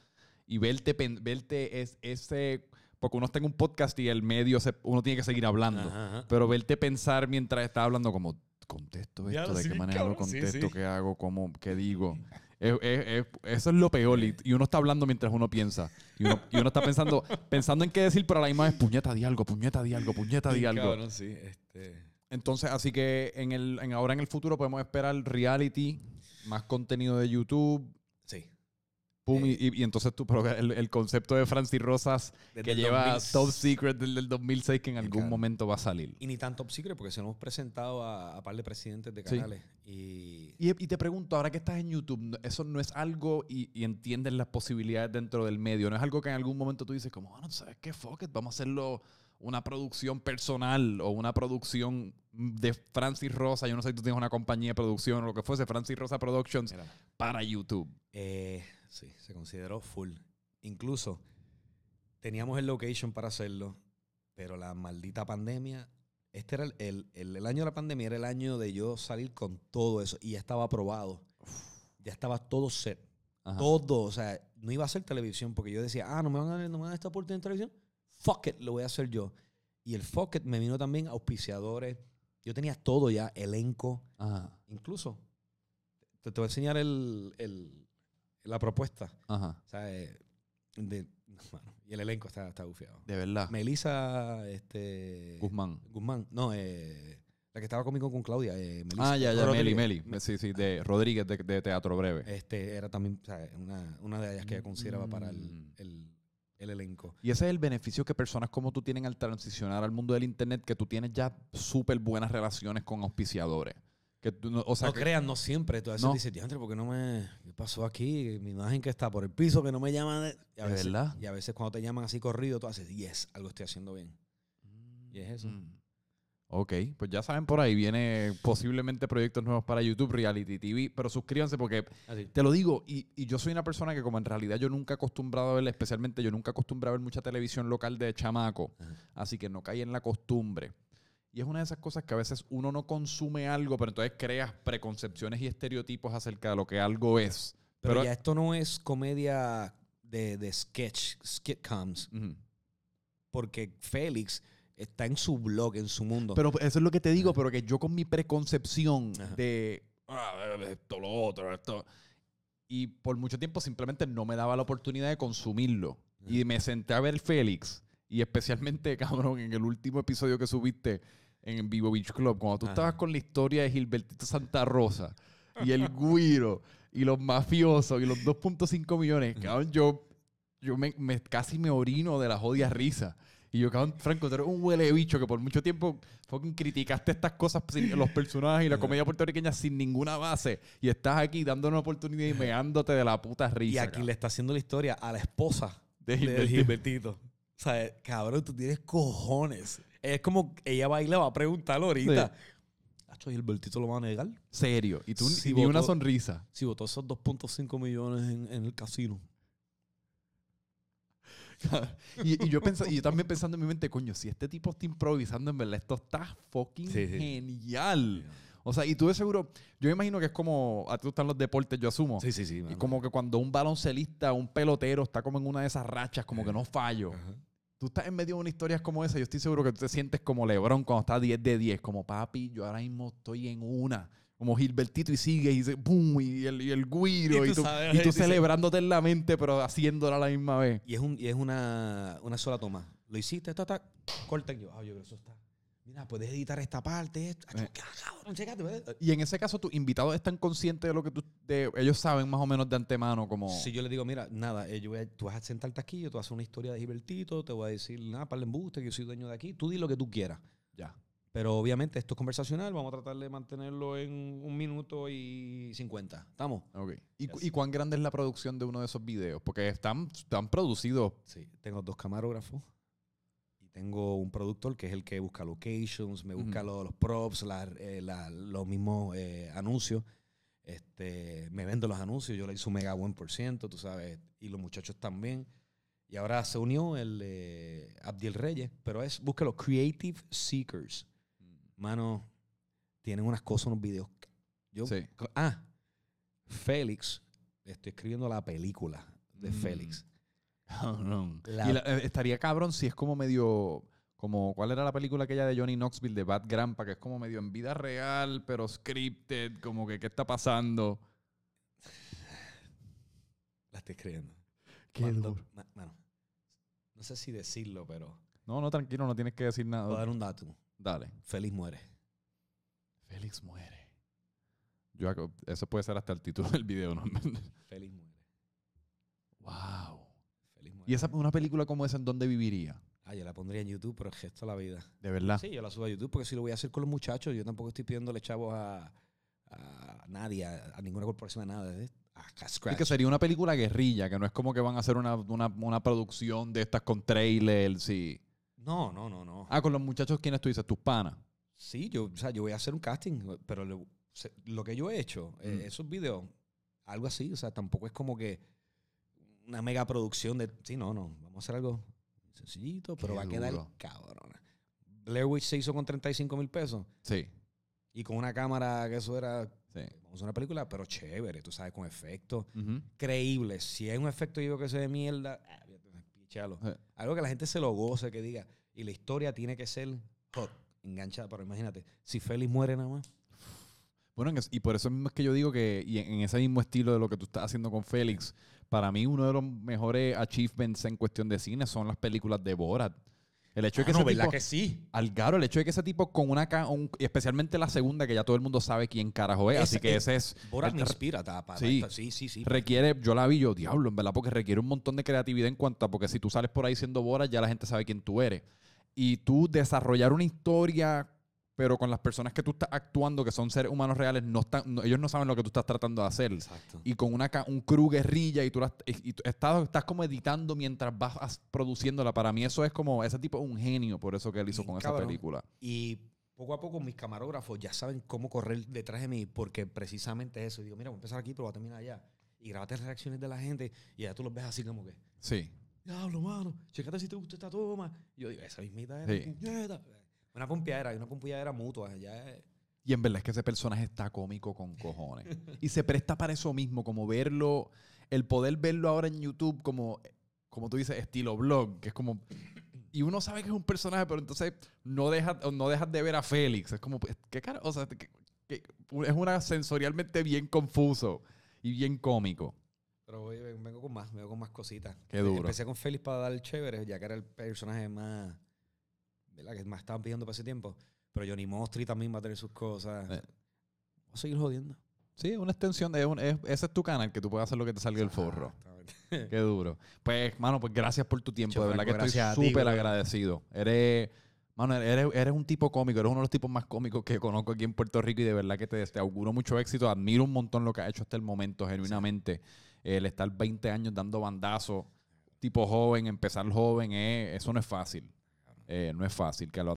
Speaker 1: Y verte, verte es, ese, porque uno está en un podcast y el medio, se- uno tiene que seguir hablando.
Speaker 2: Ajá, ajá.
Speaker 1: Pero verte pensar mientras está hablando como, contesto esto,
Speaker 2: lo
Speaker 1: de qué manera lo
Speaker 2: cabrón,
Speaker 1: contesto,
Speaker 2: sí.
Speaker 1: qué hago, cómo, qué digo. Es- es- es- eso es lo peor. Y, uno está hablando mientras uno piensa. Y uno, y uno está pensando, pensando en qué decir, pero a la misma vez, puñeta, di algo, puñeta, di algo, puñeta, di algo.
Speaker 2: cabrón, este,
Speaker 1: Entonces, así que en el, en ahora en el futuro podemos esperar reality, más contenido de YouTube. Pum, y,
Speaker 2: Eh,
Speaker 1: y- y entonces tú, pero el, el concepto de Francis Rosas que lleva
Speaker 2: 2000.
Speaker 1: Top Secret del, del 2006 que en algún
Speaker 2: Claro.
Speaker 1: momento va a salir.
Speaker 2: Y ni tan top secret porque se nos hemos presentado a, a par de presidentes de
Speaker 1: Sí.
Speaker 2: canales. Y
Speaker 1: Y, y te pregunto, ahora que estás en YouTube, ¿no- eso no es algo y, y entiendes las posibilidades dentro del medio, no es algo que en algún momento tú dices como, bueno, ¿sabes qué? Fuck it, vamos a hacerlo una producción personal o una producción de Francis Rosa, yo no sé si tú tienes una compañía de producción o lo que fuese, Francis Rosa Productions
Speaker 2: mira,
Speaker 1: para YouTube.
Speaker 2: eh, sí, se consideró full. Incluso teníamos el location para hacerlo, pero la maldita pandemia. Este era el, el- el- el año de la pandemia, era el año de yo salir con todo eso y ya estaba aprobado. Ya estaba todo set.
Speaker 1: Ajá.
Speaker 2: Todo. O sea, no iba a hacer televisión porque yo decía, ah, no me van a dar, no me van a dar esta oportunidad en televisión. Fuck it, lo voy a hacer yo. Y el fuck it me vino también auspiciadores. Yo tenía todo ya, elenco.
Speaker 1: Ajá.
Speaker 2: Incluso, te, te voy a enseñar el, el- la propuesta.
Speaker 1: Ajá.
Speaker 2: O sea, eh, de, y el elenco está, está bufiado.
Speaker 1: De verdad.
Speaker 2: Melissa este,
Speaker 1: Guzmán.
Speaker 2: Guzmán. No, eh, la que estaba conmigo con Claudia. eh, Melissa
Speaker 1: Ah, ya, ya, Meli,
Speaker 2: Rodríguez.
Speaker 1: Meli. Sí, sí, de Rodríguez de, de Teatro Breve.
Speaker 2: Este, era también o sea, una, una de ellas que ella consideraba para el,
Speaker 1: Mm.
Speaker 2: el- el elenco.
Speaker 1: Y ese es el beneficio que personas como tú tienen al transicionar al mundo del internet, que tú tienes ya súper buenas relaciones con auspiciadores. Que tú no- o sea,
Speaker 2: no
Speaker 1: que-
Speaker 2: crean, no siempre. Tú a veces
Speaker 1: No.
Speaker 2: dices, diantre, ¿por qué no me. ¿Qué pasó aquí? Mi imagen que está por el piso, que no me llaman. de-". Y a
Speaker 1: ¿De
Speaker 2: veces,
Speaker 1: verdad?
Speaker 2: Y a veces cuando te llaman así corrido, tú haces, yes, algo estoy haciendo bien. Y es eso.
Speaker 1: Mm. Ok, pues ya saben por ahí, viene posiblemente proyectos nuevos para YouTube, Reality TV, pero suscríbanse porque
Speaker 2: Así.
Speaker 1: te lo digo, y, y yo soy una persona que como en realidad yo nunca he acostumbrado a ver, especialmente yo nunca acostumbrado a ver mucha televisión local de chamaco,
Speaker 2: Ajá.
Speaker 1: así que no caí en la costumbre. Y es una de esas cosas que a veces uno no consume algo, pero entonces creas preconcepciones y estereotipos acerca de lo que algo es.
Speaker 2: Pero,
Speaker 1: Pero-
Speaker 2: ya esto no es comedia de, de sketch, skitcoms, porque Félix está en su blog, en su mundo.
Speaker 1: Pero eso es lo que te digo, pero que yo con mi preconcepción de "Ah, esto, lo otro, esto. Y por mucho tiempo simplemente no me daba la oportunidad de consumirlo. Y me senté a ver Félix. Y especialmente, cabrón, en el último episodio que subiste en Vivo Beach Club, cuando tú
Speaker 2: Ajá.
Speaker 1: estabas con la historia de Gilbertito Santa Rosa y el Guiro y los mafiosos y los 2.5 millones, cabrón, yo, yo me, me- casi me orino de la jodida risa. Y yo, cabrón, Franco, tú eres un huele de bicho que por mucho tiempo fucking criticaste estas cosas, los personajes y la comedia puertorriqueña sin ninguna base. Y estás aquí dándonos una oportunidad y meándote de la puta risa.
Speaker 2: y aquí
Speaker 1: cabrón.
Speaker 2: le está haciendo la historia a la esposa
Speaker 1: De
Speaker 2: de
Speaker 1: Gilbertito.
Speaker 2: Gilbertito. O sea, cabrón, tú tienes cojones. Es como ella va y le va a preguntar ahorita. Hacho, Gilbertito lo va a negar.
Speaker 1: Serio. Y tú
Speaker 2: Sí,
Speaker 1: ni una
Speaker 2: votó-
Speaker 1: sonrisa.
Speaker 2: Si votó esos 2.5 millones en, en el casino.
Speaker 1: y, y yo pensa- y yo también pensando en mi mente, coño, si este tipo está improvisando, en verdad, esto está fucking
Speaker 2: Sí, sí.
Speaker 1: genial. O sea, y tú de seguro, yo me imagino que es como, a ti te gustan los deportes, yo asumo.
Speaker 2: Sí, sí, sí.
Speaker 1: Y como que cuando un baloncelista, un pelotero está como en una de esas rachas, como que no fallo.
Speaker 2: Ajá.
Speaker 1: Tú estás en medio de una historia como esa, yo estoy seguro que tú te sientes como Lebron cuando está 10 de 10, como papi, yo ahora mismo estoy en una. Como Gilbertito y sigue y dice, ¡pum! Y el, y el guiro.
Speaker 2: Y
Speaker 1: Y
Speaker 2: tú sabes,
Speaker 1: y tú celebrándote en la mente, pero haciéndola a la misma vez.
Speaker 2: Y es, un, y es una, una sola toma. Lo hiciste, ta, ta, corta yo, ah, yo creo que eso está. Mira, puedes editar esta parte. Esto.
Speaker 1: Eh. Y en ese caso, tus invitados están conscientes de lo que tú. De, ellos saben más o menos de antemano, como.
Speaker 2: Si yo le digo, mira, nada, eh, yo voy a- tú vas a sentarte aquí, yo te voy a hacer una historia de Gilbertito, te voy a decir, nada, para el embuste, que yo soy dueño de aquí. Tú di lo que tú quieras.
Speaker 1: Ya.
Speaker 2: Pero obviamente esto es conversacional, vamos a tratar de mantenerlo en un minuto y cincuenta. ¿Estamos?
Speaker 1: Ok. ¿Y,
Speaker 2: Yes.
Speaker 1: ¿Y cuán grande es la producción de uno de esos videos? Porque están, están producidos.
Speaker 2: Sí. Tengo dos camarógrafos tengo un productor que es el que busca locations, me busca los props, la- eh, la- los mismos eh, anuncios. Este, me vendo los anuncios, yo le hice un mega buen por ciento, tú sabes, y los muchachos también. Y ahora se unió el eh, Abdiel Reyes, pero es, búscalo, Creative Seekers. Mano, tienen unas cosas, unos videos. Yo,
Speaker 1: Sí.
Speaker 2: Ah, Félix, estoy escribiendo la película de
Speaker 1: Mm.
Speaker 2: Félix.
Speaker 1: Cabrón.
Speaker 2: La-
Speaker 1: Y la- eh, estaría cabrón si es como medio. Como, ¿Cuál era la película aquella de Johnny Knoxville de Bad Grandpa? Que es como medio en vida real, pero scripted. Como que, ¿qué está pasando?
Speaker 2: La estoy escribiendo.
Speaker 1: Qué
Speaker 2: Cuando-
Speaker 1: duro.
Speaker 2: no sé si decirlo, pero
Speaker 1: No, no, tranquilo, no tienes que decir
Speaker 2: voy a
Speaker 1: nada.
Speaker 2: dar un dato.
Speaker 1: Dale.
Speaker 2: Félix muere.
Speaker 1: Félix muere. Yo, eso puede ser hasta el título del video, ¿no?
Speaker 2: Félix muere.
Speaker 1: ¿Y esa, una película como esa en dónde viviría?
Speaker 2: Ah, yo la pondría en YouTube, pero el gesto de la vida.
Speaker 1: De verdad.
Speaker 2: Sí, yo la subo a YouTube porque si lo voy a hacer con los muchachos, yo tampoco estoy pidiéndole chavos a, a nadie, a, a ninguna corporación, a nada. ¿eh? Scratch.
Speaker 1: que sería una película guerrilla, que no es como que van a hacer una, una, una producción de estas con trailers y...
Speaker 2: No, no, no, no.
Speaker 1: Ah, con los muchachos, ¿quiénes tú dices? Tus panas.
Speaker 2: Sí, yo, o sea, yo voy a hacer un casting, pero lo, lo que yo he hecho, eh,
Speaker 1: Mm.
Speaker 2: esos videos, algo así, o sea, tampoco es como que una mega producción de... Sí, no, no, vamos a hacer algo sencillito, pero
Speaker 1: Qué
Speaker 2: va a quedar
Speaker 1: duro.
Speaker 2: cabrona. Blair Witch se hizo con 35 mil pesos
Speaker 1: Sí,
Speaker 2: y con una cámara que eso era...
Speaker 1: sí.
Speaker 2: Vamos a hacer una película, pero chévere, tú sabes, con efectos
Speaker 1: Ujú.
Speaker 2: creíbles. Si hay un efecto yo que se de mierda, ah, pichalo.
Speaker 1: Sí.
Speaker 2: Algo que la gente se lo goce, que diga. Y la historia tiene que ser hot, enganchada. Pero imagínate, si Félix muere nada más.
Speaker 1: Bueno, y por eso mismo es que yo digo que, y en ese mismo estilo de lo que tú estás haciendo con Félix, para mí uno de los mejores achievements en cuestión de cine son las películas de Borat. El hecho de que
Speaker 2: no,
Speaker 1: ese
Speaker 2: ¿verdad
Speaker 1: tipo,
Speaker 2: que sí?
Speaker 1: Algaro, el hecho de que ese tipo con una, un- especialmente la segunda, que ya todo el mundo sabe quién carajo es, así que ese es,
Speaker 2: Borat
Speaker 1: el-
Speaker 2: me inspira. ta- pa-
Speaker 1: Sí.
Speaker 2: sí, sí, sí.
Speaker 1: requiere, yo la vi yo, diablo, en verdad, porque requiere un montón de creatividad en cuanto a, porque si tú sales por ahí siendo Borat, ya la gente sabe quién tú eres. Y tú desarrollar una historia, pero con las personas que tú estás actuando, que son seres humanos reales, no están, no- ellos no saben lo que tú estás tratando de hacer.
Speaker 2: Exacto.
Speaker 1: Y con una, ca- un crew guerrilla y tú, la- y- y tú estás, estás como editando mientras vas as- produciéndola. Para mí eso es como, ese tipo es un genio por eso que él hizo
Speaker 2: Bien
Speaker 1: con esa
Speaker 2: cabrón.
Speaker 1: película.
Speaker 2: Y poco a poco mis camarógrafos ya saben cómo correr detrás de mí porque precisamente eso. Digo, mira, voy a empezar aquí, pero voy a terminar allá. Y grabate las reacciones de la gente y ya tú los ves así como que,
Speaker 1: Sí.
Speaker 2: diablo, mano, checate si te gusta esta toma. Y yo digo, esa mismita era
Speaker 1: Sí.
Speaker 2: Una pompeadera, y una pompeadera mutua. Ya es-
Speaker 1: Y en verdad es que ese personaje está cómico con cojones. y se presta para eso mismo, como verlo, el poder verlo ahora en YouTube como, como tú dices, estilo blog, que es como... Y uno sabe que es un personaje, pero entonces no dejas no dejas de ver a Félix. Es como, ¿qué cara? O sea, que- que- es una sensorialmente bien confuso y bien cómico.
Speaker 2: Pero voy- vengo con más, vengo con más cositas.
Speaker 1: Qué duro.
Speaker 2: Empecé con Félix para dar chévere, ya que era el personaje más, ¿verdad? Que más estaban pidiendo para ese tiempo. Pero Johnny Mostri también va a tener sus cosas.
Speaker 1: Eh.
Speaker 2: Voy a seguir jodiendo.
Speaker 1: Sí, una extensión de... un- es- ese es tu canal, que tú puedes hacer lo que te salga el forro.
Speaker 2: Exactamente.
Speaker 1: Qué duro. Pues, mano, pues gracias por tu tiempo. De verdad que estoy súper agradecido. Eres, mano, eres, eres un tipo cómico. Eres uno de los tipos más cómicos que conozco aquí en Puerto Rico y de verdad que te, te auguro mucho éxito. Admiro un montón lo que has hecho hasta el momento, genuinamente. El estar 20 años dando bandazos, tipo joven, empezar joven, eh, eso no es fácil. Eh, no es fácil. Que lo